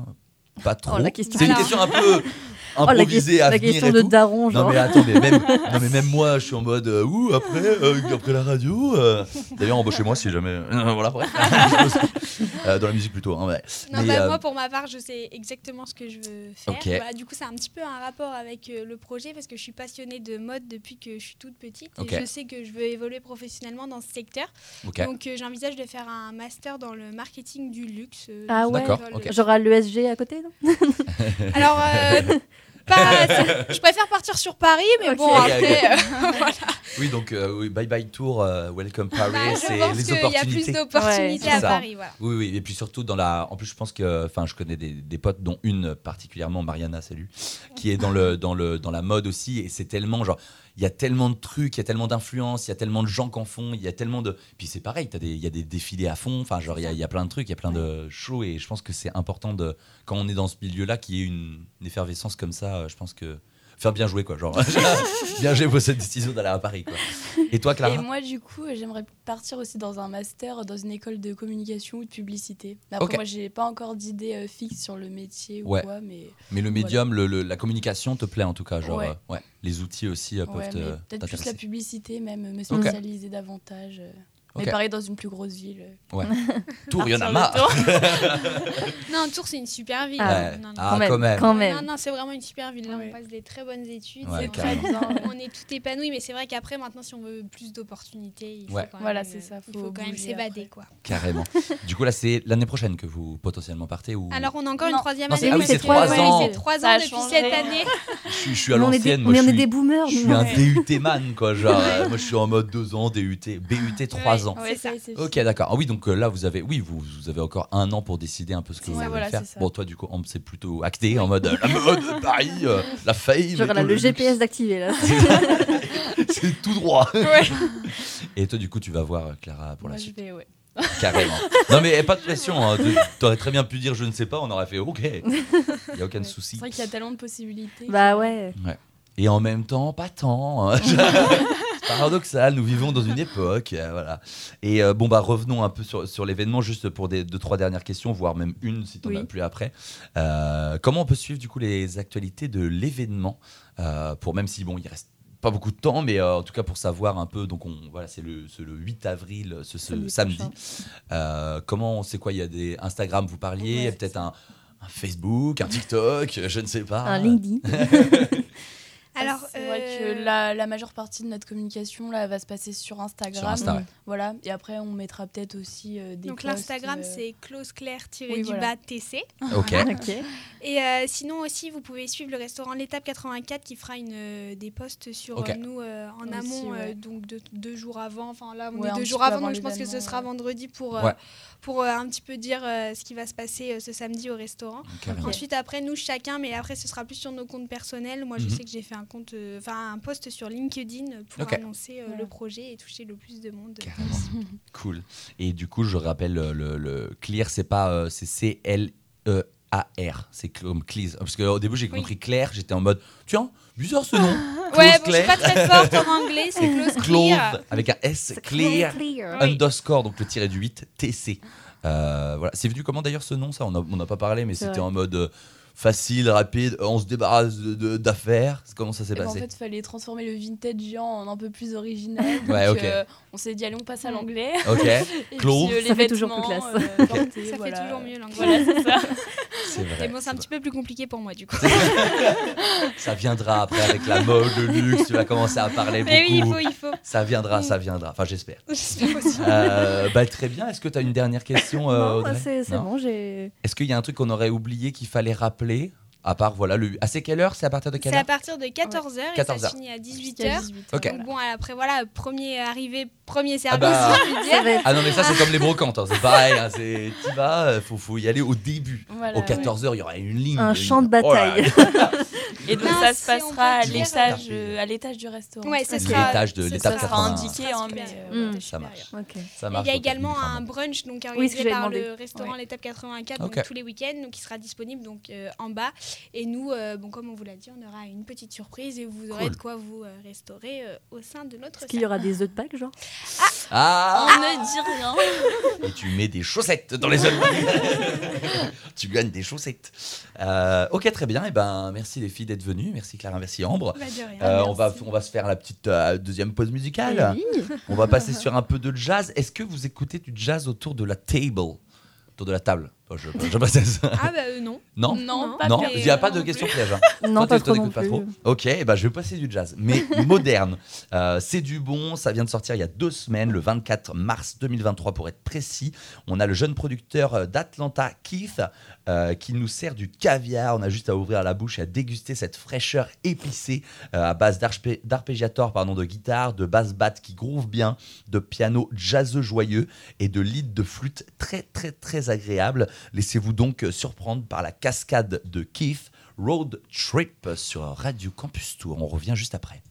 pas trop Oh, la question. C'est une question un peu Oh, la, improvisée que- à la venir question et de tout. daron, genre. Non mais attends, mais même, non, mais même moi, je suis en mode euh, ouh après, euh, après la radio. euh. D'ailleurs, embauchez-moi si jamais. euh, voilà, bref. Dans la musique plutôt. hein, ouais. Non, Mais, bah, euh, moi, pour ma part, je sais exactement ce que je veux faire. Voilà, du coup, c'est un petit peu un rapport avec euh, le projet parce que je suis passionnée de mode depuis que je suis toute petite. Et je sais que je veux évoluer professionnellement dans ce secteur. Donc, euh, j'envisage de faire un master dans le marketing du luxe. Ah ouais. Genre à l'ESG à côté, non? Alors, euh, pas- je préfère partir sur Paris, mais Ok. bon, après, euh, voilà. Oui, donc euh, oui, bye bye tour, euh, welcome Paris, Bah, je c'est pense les qu'il y a plus opportunités. d'opportunités Ouais, à ça. Paris. Voilà. Oui, oui, et puis surtout dans la. En plus, je pense que. Enfin, je connais des, des potes, dont une particulièrement, Mariana, salut, qui est dans, le, dans, le, dans la mode aussi, et c'est tellement genre. Il y a tellement de trucs, il y a tellement d'influences, il y a tellement de gens qu'en font, il y a tellement de. Puis c'est pareil, t'as des- il y a des défilés à fond, enfin, genre, il y, a- il y a plein de trucs, il y a plein de shows, et je pense que c'est important, de, quand on est dans ce milieu-là, qu'il y ait une, une effervescence comme ça, euh, je pense que. Faire bien jouer, quoi. Genre, bien jouer pour cette décision d'aller à Paris, quoi. Et toi, Clara Et moi, du coup, euh, j'aimerais partir aussi dans un master dans une école de communication ou de publicité. Mais Après, Ok. moi, j'ai pas encore d'idée euh, fixe sur le métier ou Ouais. quoi, mais Mais le médium, le- le- la communication te plaît en tout cas, genre, Ouais. euh, ouais. Les outils aussi euh, peuvent peut-être plus la publicité, même me spécialiser davantage. Euh. Ok. Mais pareil, dans une plus grosse ville. Ouais. Tours, il y en a marre. Non, Tours, c'est une super ville. Ah, Non, non, Ah, quand même, quand même. quand même. Non, non, c'est vraiment une super ville. Là, Ouais. on passe des très bonnes études. Ouais, on, on est tout épanoui, mais c'est vrai qu'après, maintenant, si on veut plus d'opportunités, il faut Ouais. quand même, Voilà, c'est ça, Il faut faut quand même bouger s'évader, quoi. Carrément. du coup, là, c'est l'année prochaine que vous potentiellement partez ou... Alors, on a encore Non. une troisième année. c'est- ah oui, trois ans. C'est trois ans depuis cette année. je, suis, à Mais on est l'ancienne, mais je on est suis, des boomers. je suis un DUT man, quoi. Genre, euh, moi je suis en mode 2 ans, DUT, BUT 3 ans. Ouais, ça. Ok, d'accord. Ah oui, donc euh, là, vous avez, oui, vous, vous avez encore un an pour décider un peu ce que vous ça, voulez voilà, faire. Bon, toi, du coup, on- c'est plutôt acté en mode euh, la mode, Paris, euh, la et Genre là, le GPS d'activer là. c'est tout droit. Et toi, du coup, tu vas voir Clara pour Moi, la je suite. vais, ouais. Carrément. Non, mais pas de pression. hein. Tu aurais très bien pu dire je ne sais pas, on aurait fait OK. Il n'y a aucun Ouais. souci. C'est vrai qu'il y a tellement de possibilités. Bah ouais. Et en même temps, pas tant. hein. Paradoxal, nous vivons dans une époque. euh, voilà. Et euh, bon, bah revenons un peu sur, sur l'événement, juste pour des deux, trois dernières questions, voire même une si tu n'en Oui. as plus après. Euh, comment on peut suivre du coup les actualités de l'événement Pour même si, bon, il reste pas beaucoup de temps, mais en tout cas pour savoir un peu, donc on, voilà, c'est le, le 8 avril, ce, ce Samedi comment, c'est quoi Il y a des Instagram, vous parliez, il y a Ouais, peut-être un, un Facebook, un TikTok, je ne sais pas. Un LinkedIn. Alors, c'est vrai euh, que la, la majeure partie de notre communication là va se passer sur Instagram. Sur Insta, ouais. Voilà. Et après, on mettra peut-être aussi euh, des Donc posts, l'Instagram, euh, c'est clauseclair-du-bas Oui, voilà. TC. Ok. ok. Et euh, sinon aussi, vous pouvez suivre le restaurant L'étape 84 qui fera une, euh, des posts sur euh, nous euh, en Aussi, amont, euh, ouais. donc deux, deux jours avant. Enfin là, on Ouais, est un deux jours avant, avant donc je pense que ce sera vendredi pour, euh, Ouais. Pour euh, un petit peu dire euh, ce qui va se passer euh, ce samedi au restaurant. Ensuite, après, nous chacun, mais après, ce sera plus sur nos comptes personnels. Moi, je Mhm. sais que j'ai fait un compte, euh, enfin un post sur LinkedIn pour annoncer euh, Voilà. le projet et toucher le plus de monde. Cool. Et du coup, je rappelle, le, le- le Clear, c'est pas. euh, c'est C-L-E-A-R. C'est comme Clear. Parce qu'au début, j'ai Oui. compris Claire, j'étais en mode, tiens, bizarre ce nom. Ouais, bon, je suis pas très forte en anglais, c'est close clear. Avec un S, Clear, underscore, donc le tiré du 8, TC. Euh, voilà. C'est venu comment d'ailleurs ce nom, ça? On n'a pas parlé, mais c'était en mode euh, facile, rapide, on se débarrasse de- de- d'affaires. Comment ça s'est Et ben, en passé fait, il fallait transformer le vintage géant en un peu plus original. Donc, Ouais, ok. euh, on s'est dit, allez, on passe à l'anglais. Ok, Et Close. puis, euh, les Ça fait toujours plus vêtements, classe. euh, portés, Ça voilà. fait toujours mieux l'anglais. Voilà, c'est ça. c'est vrai. Mais bon, c'est un petit peu plus compliqué pour moi, du coup. Ça viendra après avec la mode, le luxe, tu vas commencer à parler Mais oui, il beaucoup. faut, il faut. Ça viendra, ça viendra. Enfin, j'espère. J'espère aussi. Euh, bah, très bien. Est-ce que tu as une dernière question, euh, Non, Audrey? c'est c'est Non? bon, j'ai. Est-ce qu'il y a un truc qu'on aurait oublié qu'il fallait rappeler? family À part, voilà, le. À c'est quelle heure? C'est à partir de quelle C'est à heure? partir de 14h et 14 ça finit à 18h. Jusqu'à 18, Ok. voilà. Donc bon, après voilà, premier arrivé, premier Ah service, bah. si dire. va être Ah non, mais ça, c'est comme les brocantes. hein, C'est pareil. Hein, c'est- T'y vas, euh, faut, faut y aller au début. Voilà, ouais. 14h, il y aura une ligne. un champ de Oh bataille. Et donc Non, ça se si passera à l'étage, euh, à l'étage du restaurant. Ouais, ça sera, étages de ça l'étape ça sera- sera 80. indiqué, mais supérieur. euh, Mm. ouais, Ça marche. il y a également un brunch donc organisé par le restaurant Ouais. l'étape 84 Ok. donc tous les week-ends donc qui sera disponible donc en bas et nous euh, bon comme on vous l'a dit on aura une petite surprise et vous aurez Cool. de quoi vous euh, restaurer euh, au sein de notre Est-ce qu'il y aura des œufs de Pâques, genre? Ah On ne dit rien. Et tu mets des chaussettes dans les œufs. tu gagnes des chaussettes. Euh, ok, très bien. Et ben, merci les filles d'être venues. Merci Clara, merci Ambre. Bah, de rien. Euh, on, va, on va se faire la petite euh, deuxième pause musicale. Oui. On va passer sur un peu de jazz. Est-ce que vous écoutez du jazz autour de la table? Autour de la table je, je passais ça. Ah bah euh, non. Non Non, Non. pas Non, il n'y a euh, pas de question piège. hein. Non, Toi, pas trop non. Ok, ben, je vais passer du jazz, mais moderne. Euh, c'est du bon, ça vient de sortir il y a deux semaines, le 24 mars 2023 pour être précis. On a le jeune producteur d'Atlanta, Keith, euh, qui nous sert du caviar. On a juste à ouvrir la bouche et à déguster cette fraîcheur épicée euh, à base d'arpé- d'arpégiator, pardon, de guitare, de basse batte qui groove bien, de piano jazzeux joyeux et de lead de flûte très très très agréable. Laissez-vous donc surprendre par la cascade de Keith. Road Trip sur Radio Campus Tour. On revient juste après.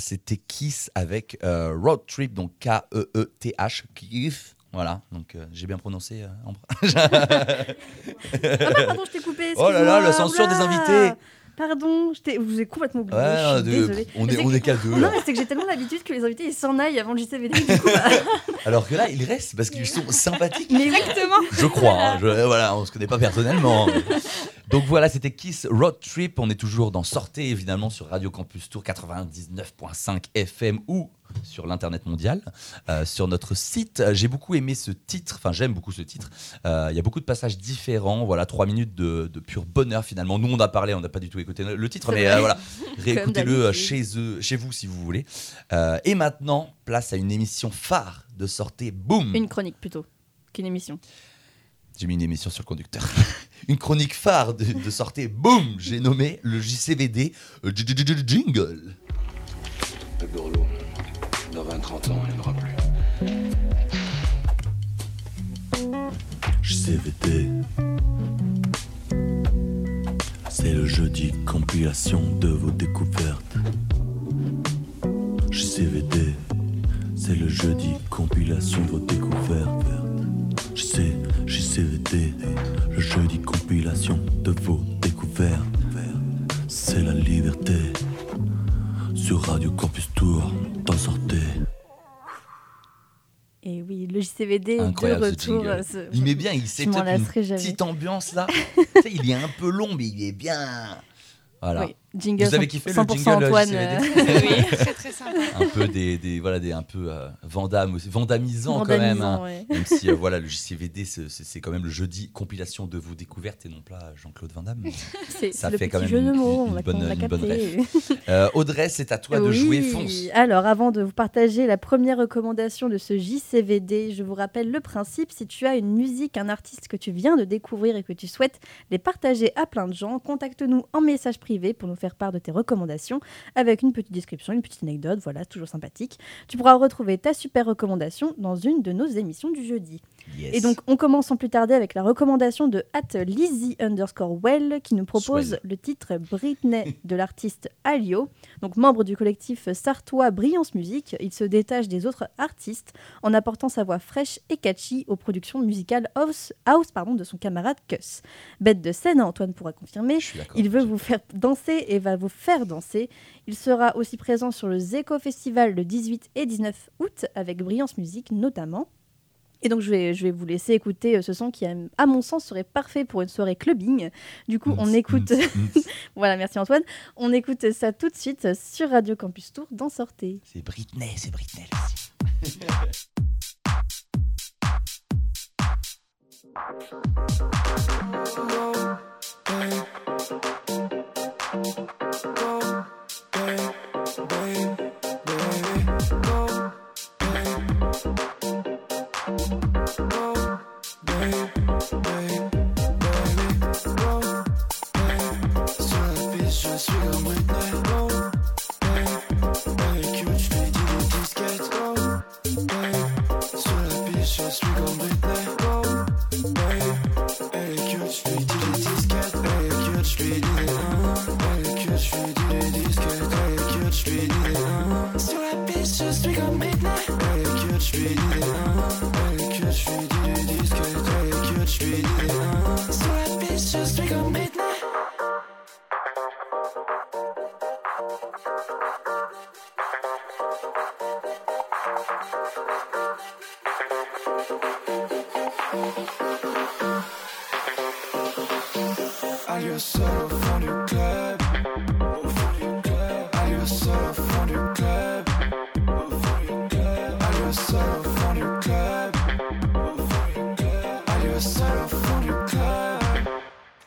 C'était Kiss avec euh, Road Trip, donc K-E-E-T-H, Kiss. Voilà, donc euh, j'ai bien prononcé. euh, Ambre. Ah bah, pardon, je t'ai coupé. Oh là là, la censure des invités. Pardon, je, t'ai- je vous ai complètement oublié. Ouais, je suis de- désolée. on Mais est, on est qu'à deux. Non, mais c'est que j'ai tellement l'habitude que les invités ils s'en aillent avant le JCVD. Du coup, bah, Alors que là, ils restent parce qu'ils sont sympathiques. Exactement. Je crois, hein, je- voilà, on se connaît pas personnellement. Donc voilà, c'était Kiss Road Trip. On est toujours dans Sortez, évidemment, sur Radio Campus Tour 99.5 FM ou sur l'internet mondial, euh, sur notre site. J'ai beaucoup aimé ce titre, enfin j'aime beaucoup ce titre. Euh, Il y a beaucoup de passages différents, voilà, trois minutes de, de pur bonheur finalement. Nous on a parlé, on n'a pas du tout écouté le titre, mais euh, voilà, réécoutez-le chez eux, chez vous si vous voulez. Euh, et maintenant, place à une émission phare de Sortez, boum Une chronique plutôt qu'une émission. J'ai mis une émission sur le conducteur. une chronique phare de, de sortie. Boum J'ai nommé le JCVD euh, Jingle. Le gourlot, dans 20-30 ans, il n'y en aura plus. JCVD. C'est le jeudi compilation de vos découvertes. JCVD. C'est le jeudi compilation de vos découvertes. Je sais, JCVD. Le jeudi compilation de vos découvertes. C'est la liberté. Sur Radio Campus Tour, t'en sortez. Et oui, le JCVD est Incroyable de retour. euh, ce- Il met bien, il setup une jamais. petite ambiance là. tu sais, il est un peu long, mais il est bien. Voilà. Oui. Jingle Vous avez 100% kiffé le 100% jingle Antoine. Euh, Oui, très très sympa. un peu des, des- voilà des un peu euh, vandame aussi vandamisant quand même hein. ouais. même si euh, voilà le JCVD c'est quand même le jeudi compilation de vos découvertes et non pas Jean-Claude Van Damme C'est ça le fait petit quand même jeu de une- mots, une on l'a bonne- on une bonne. Euh, Audrey c'est à toi de Oui. jouer fonce Alors, avant de vous partager la première recommandation de ce JCVD, je vous rappelle le principe. Si tu as une musique, un artiste que tu viens de découvrir et que tu souhaites les partager à plein de gens, contacte-nous en message privé pour nous faire part de tes recommandations avec une petite description, une petite anecdote. Voilà, toujours sympathique. Tu pourras retrouver ta super recommandation dans une de nos émissions du jeudi. Yes. Et donc, on commence sans plus tarder avec la recommandation de at Lizzie underscore well qui nous propose Swell. le titre Britney de l'artiste Alio. Donc, membre du collectif sartois Brillance Musique, il se détache des autres artistes en apportant sa voix fraîche et catchy aux productions musicales house, house pardon, de son camarade Cuss. Bête de scène, Antoine pourra confirmer. Il veut vous faire danser et va vous faire danser. Il sera aussi présent sur le Zeko Festival le 18 et 19 août avec Brillance Musique notamment. Et donc je vais, je vais vous laisser écouter euh, ce son qui, à à mon sens, serait parfait pour une soirée clubbing. Du coup, on écoute... voilà, merci Antoine. On écoute ça tout de suite sur Radio Campus Tour dans Sortez. c'est Britney c'est Britney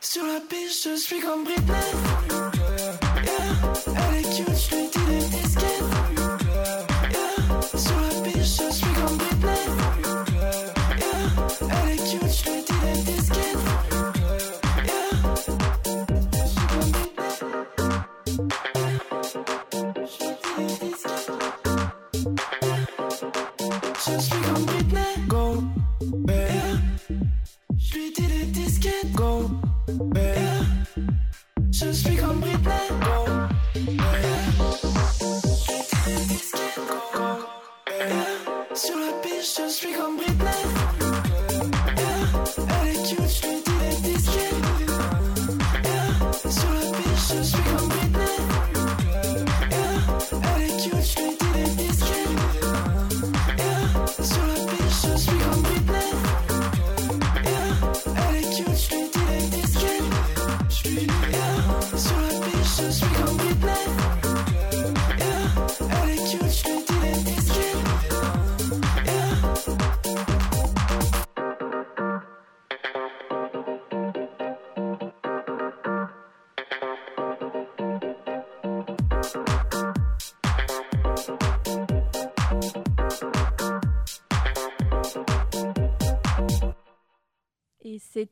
Sur la piste, je suis comme Britney.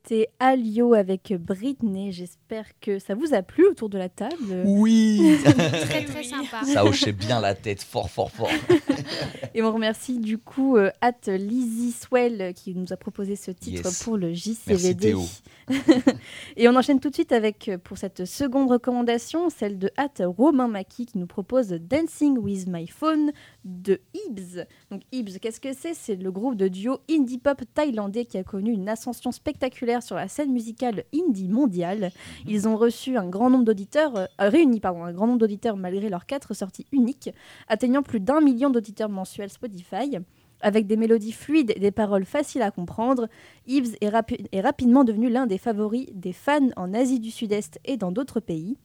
C'était Alio avec Britney. J'espère que ça vous a plu autour de la table. oui Très très sympa. ça hochait bien la tête fort fort fort Et on remercie du coup euh, at Lizzie Swell qui nous a proposé ce titre Yes. pour le Merci JCVD. Théo. Et on enchaîne tout de suite avec, euh, pour cette seconde recommandation, celle de at Romain Maki qui nous propose Dancing with My Phone de Ibs. Donc Ibs, qu'est-ce que c'est? C'est le groupe de duo indie pop thaïlandais qui a connu une ascension spectaculaire sur la scène musicale indie mondiale. Ils ont reçu un grand nombre d'auditeurs, euh, réuni pardon, un grand nombre d'auditeurs malgré leurs quatre sorties uniques, atteignant plus d'un million d'auditeurs mensuels Spotify. Avec des mélodies fluides et des paroles faciles à comprendre, rapi- est rapidement devenu l'un des favoris des fans en Asie du Sud-Est et dans d'autres pays.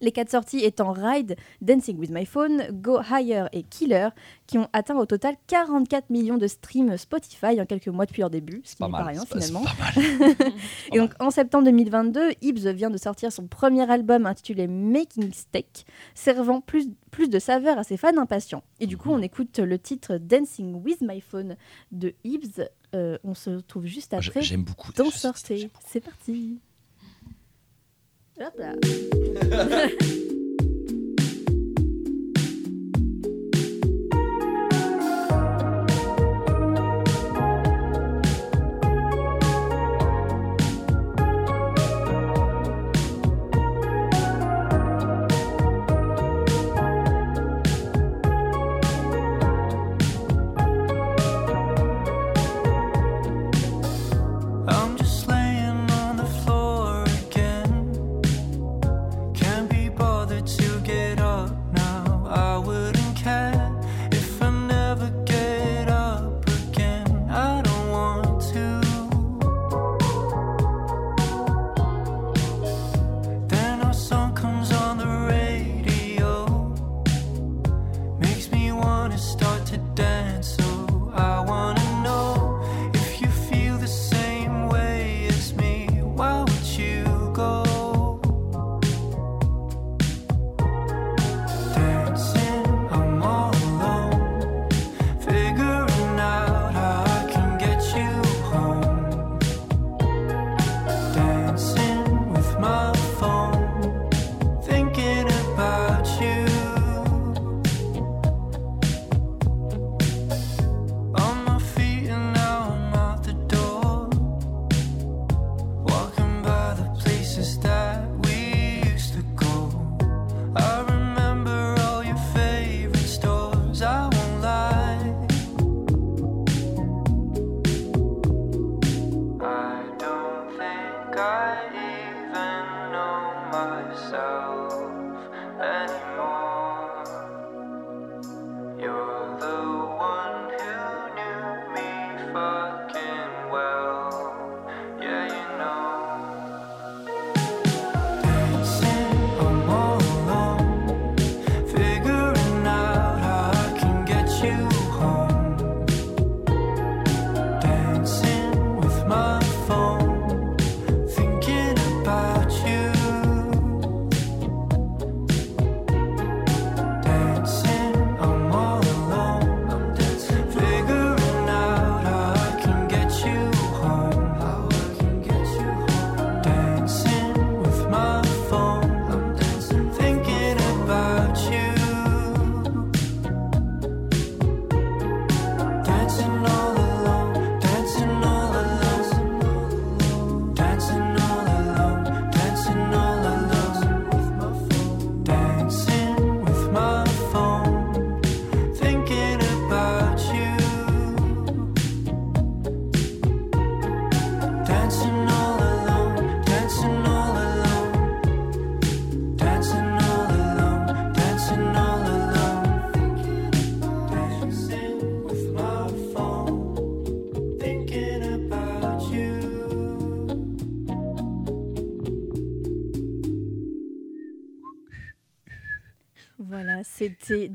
Les quatre sorties étant Ride, Dancing with My Phone, Go Higher et Killer, qui ont atteint au total 44 millions de streams Spotify en quelques mois depuis leur début, ce qui Pas n'est pas mal, rien c'est pas- c'est finalement. pas mal. et donc en septembre 2022, Ibs vient de sortir son premier album intitulé Making Steak, servant plus, plus de saveur à ses fans impatients. Et du coup, on écoute le titre Dancing with My Phone de Ibs. Euh, on se retrouve juste après. j'aime beaucoup Dans Sortez. C'est parti. Hop là.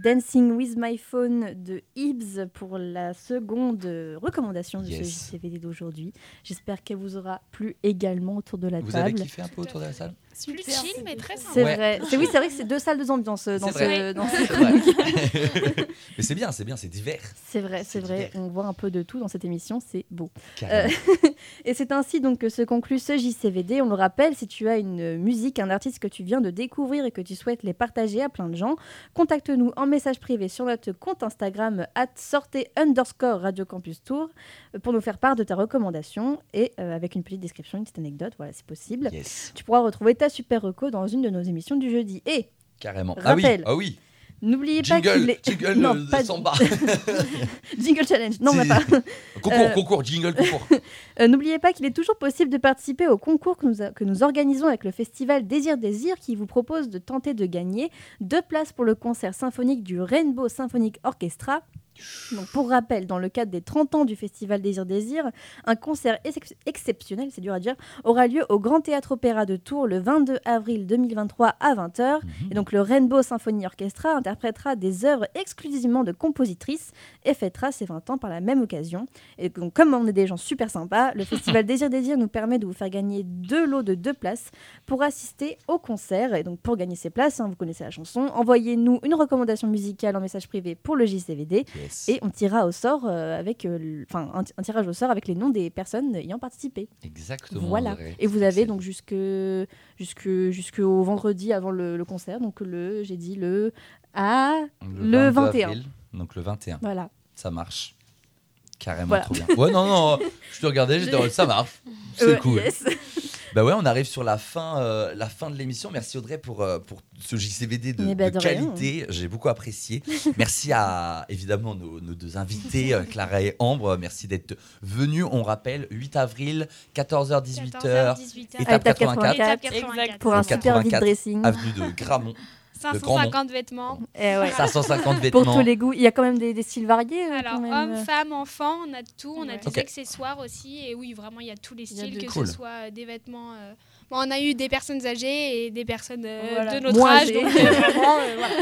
Dancing with My Phone de Ibs pour la seconde recommandation de Yes. ce JCVD d'aujourd'hui. J'espère qu'elle vous aura plu également autour de la Vous table. avez kiffé un peu autour de la salle Plus chill, mais très sympa. C'est Ouais. vrai. C'est oui, c'est vrai que c'est deux salles, deux ambiances euh, dans ce dans. Mais c'est bien, c'est bien, c'est divers. C'est vrai, c'est vrai. On voit un peu de tout dans cette émission, c'est beau. Euh, et c'est ainsi donc que se conclut ce JCVD. On le rappelle, si tu as une musique, un artiste que tu viens de découvrir et que tu souhaites les partager à plein de gens, contacte-nous en message privé sur notre compte Instagram sortez underscore Radio Campus Tour euh, pour nous faire part de ta recommandation et euh, avec une petite description, une petite anecdote, voilà, c'est possible. Yes. Tu pourras retrouver ta super reco dans une de nos émissions du jeudi. Et Carrément. Ah oui, Rappel. ah oui. N'oubliez pas Jingle, qu'il est... jingle non, pas samba. jingle challenge. Non, mais pas. Concours, Euh, concours, jingle, concours. Euh, N'oubliez pas qu'il est toujours possible de participer au concours que nous, a- que nous organisons avec le festival Désir Désir qui vous propose de tenter de gagner deux places pour le concert symphonique du Rainbow Symphonic Orchestra Donc, pour rappel, dans le cadre des 30 ans du festival Désir Désir, un concert ex- exceptionnel, c'est dur à dire, aura lieu au Grand Théâtre Opéra de Tours le 22 avril 2023 à 20h. Et donc le Rainbow Symphony Orchestra interprétera des œuvres exclusivement de compositrices et fêtera ses 20 ans par la même occasion. Et donc comme on est des gens super sympas, le festival Désir Désir nous permet de vous faire gagner deux lots de deux places pour assister au concert. Et donc pour gagner ces places, hein, vous connaissez la chanson, envoyez-nous une recommandation musicale en message privé pour le JCVD Yes. Et on tirera au sort euh, avec, euh, le- enfin un, un tirage au sort avec les noms des personnes ayant participé. Exactement. Voilà. Et vous avez donc jusque jusque jusqu'au vendredi avant le, le concert, donc le j'ai dit le à le, 22 21. avril, donc le 21. Voilà. Ça marche. Carrément Voilà. trop bien. Ouais, non, non, je te regardais, j'étais en mode, ça marche. C'est Ouais, cool. yes. Bah ouais, on arrive sur la fin, euh, la fin de l'émission. Merci Audrey pour, euh, pour ce JCVD de, bah, de rien. qualité. J'ai beaucoup apprécié. Merci à évidemment nos, nos deux invités, euh, Clara et Ambre. Merci d'être venus. On rappelle, 8 avril, 14h, 18h, 14h, 18h. étape 84, Étape 84. Pour un super vide 84, dressing. avenue de Gramont. De Grandmont. 550 vêtements. Eh ouais. 550 Pour tous les goûts, il y a quand même des, des styles variés. euh, Alors, hommes, femmes, enfants, on a de tout. On a des accessoires aussi. Et oui, vraiment, il y a tous les styles, que Cool. ce soit des vêtements. euh, bon, on a eu des personnes âgées et des personnes euh, Voilà. de notre âge. âgées. Donc, euh, vraiment, euh, voilà.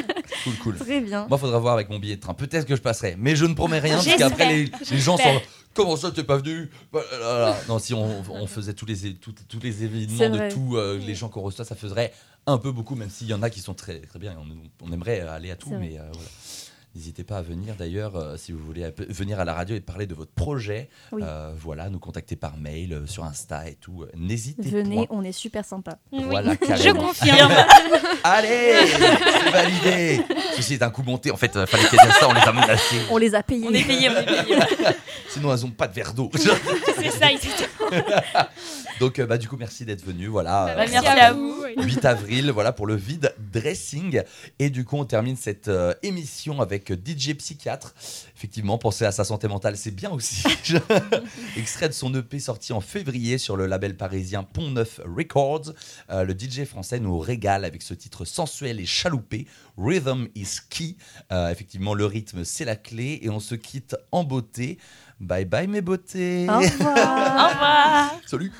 Cool, cool. Très bien. Moi, faudra voir avec mon billet de train. Peut-être que je passerai, mais je ne promets rien parce qu'après les, les gens sont. Comment ça, t'es pas venu Bah. Non, si on, on faisait tous les, tous, tous les événements de tous euh, les gens qu'on reçoit, ça ferait un peu beaucoup, même s'il y en a qui sont très, très bien. On, on aimerait aller à tout, mais euh, voilà. N'hésitez pas à venir d'ailleurs, euh, si vous voulez à- venir à la radio et parler de votre projet. Oui. euh, voilà, nous contacter par mail, euh, sur Insta et tout. N'hésitez Venez, pas. on est super sympa. Voilà, Je confirme. Allez, c'est validé. Ceci est un coup monté. En fait, fallait dise ça, on les a menacés. On les a payés. On est payé, on est payé. Sinon, elles ont pas de verre d'eau. C'est ça, exactement. Donc, euh, bah, du coup, merci d'être venu. Voilà. Bah, euh, merci à vous. oui. 8 avril, voilà pour le vide dressing. Et du coup, on termine cette euh, émission avec DJ Psychiatre. Effectivement, penser à sa santé mentale, c'est bien aussi. Extrait de son EP sorti en février sur le label parisien Pont Neuf Records. Euh, le DJ français nous régale avec ce titre sensuel et chaloupé. Rhythm is key. Euh, effectivement, le rythme, c'est la clé. Et on se quitte en beauté. Bye bye mes beautés. Au revoir. Au revoir. Salut.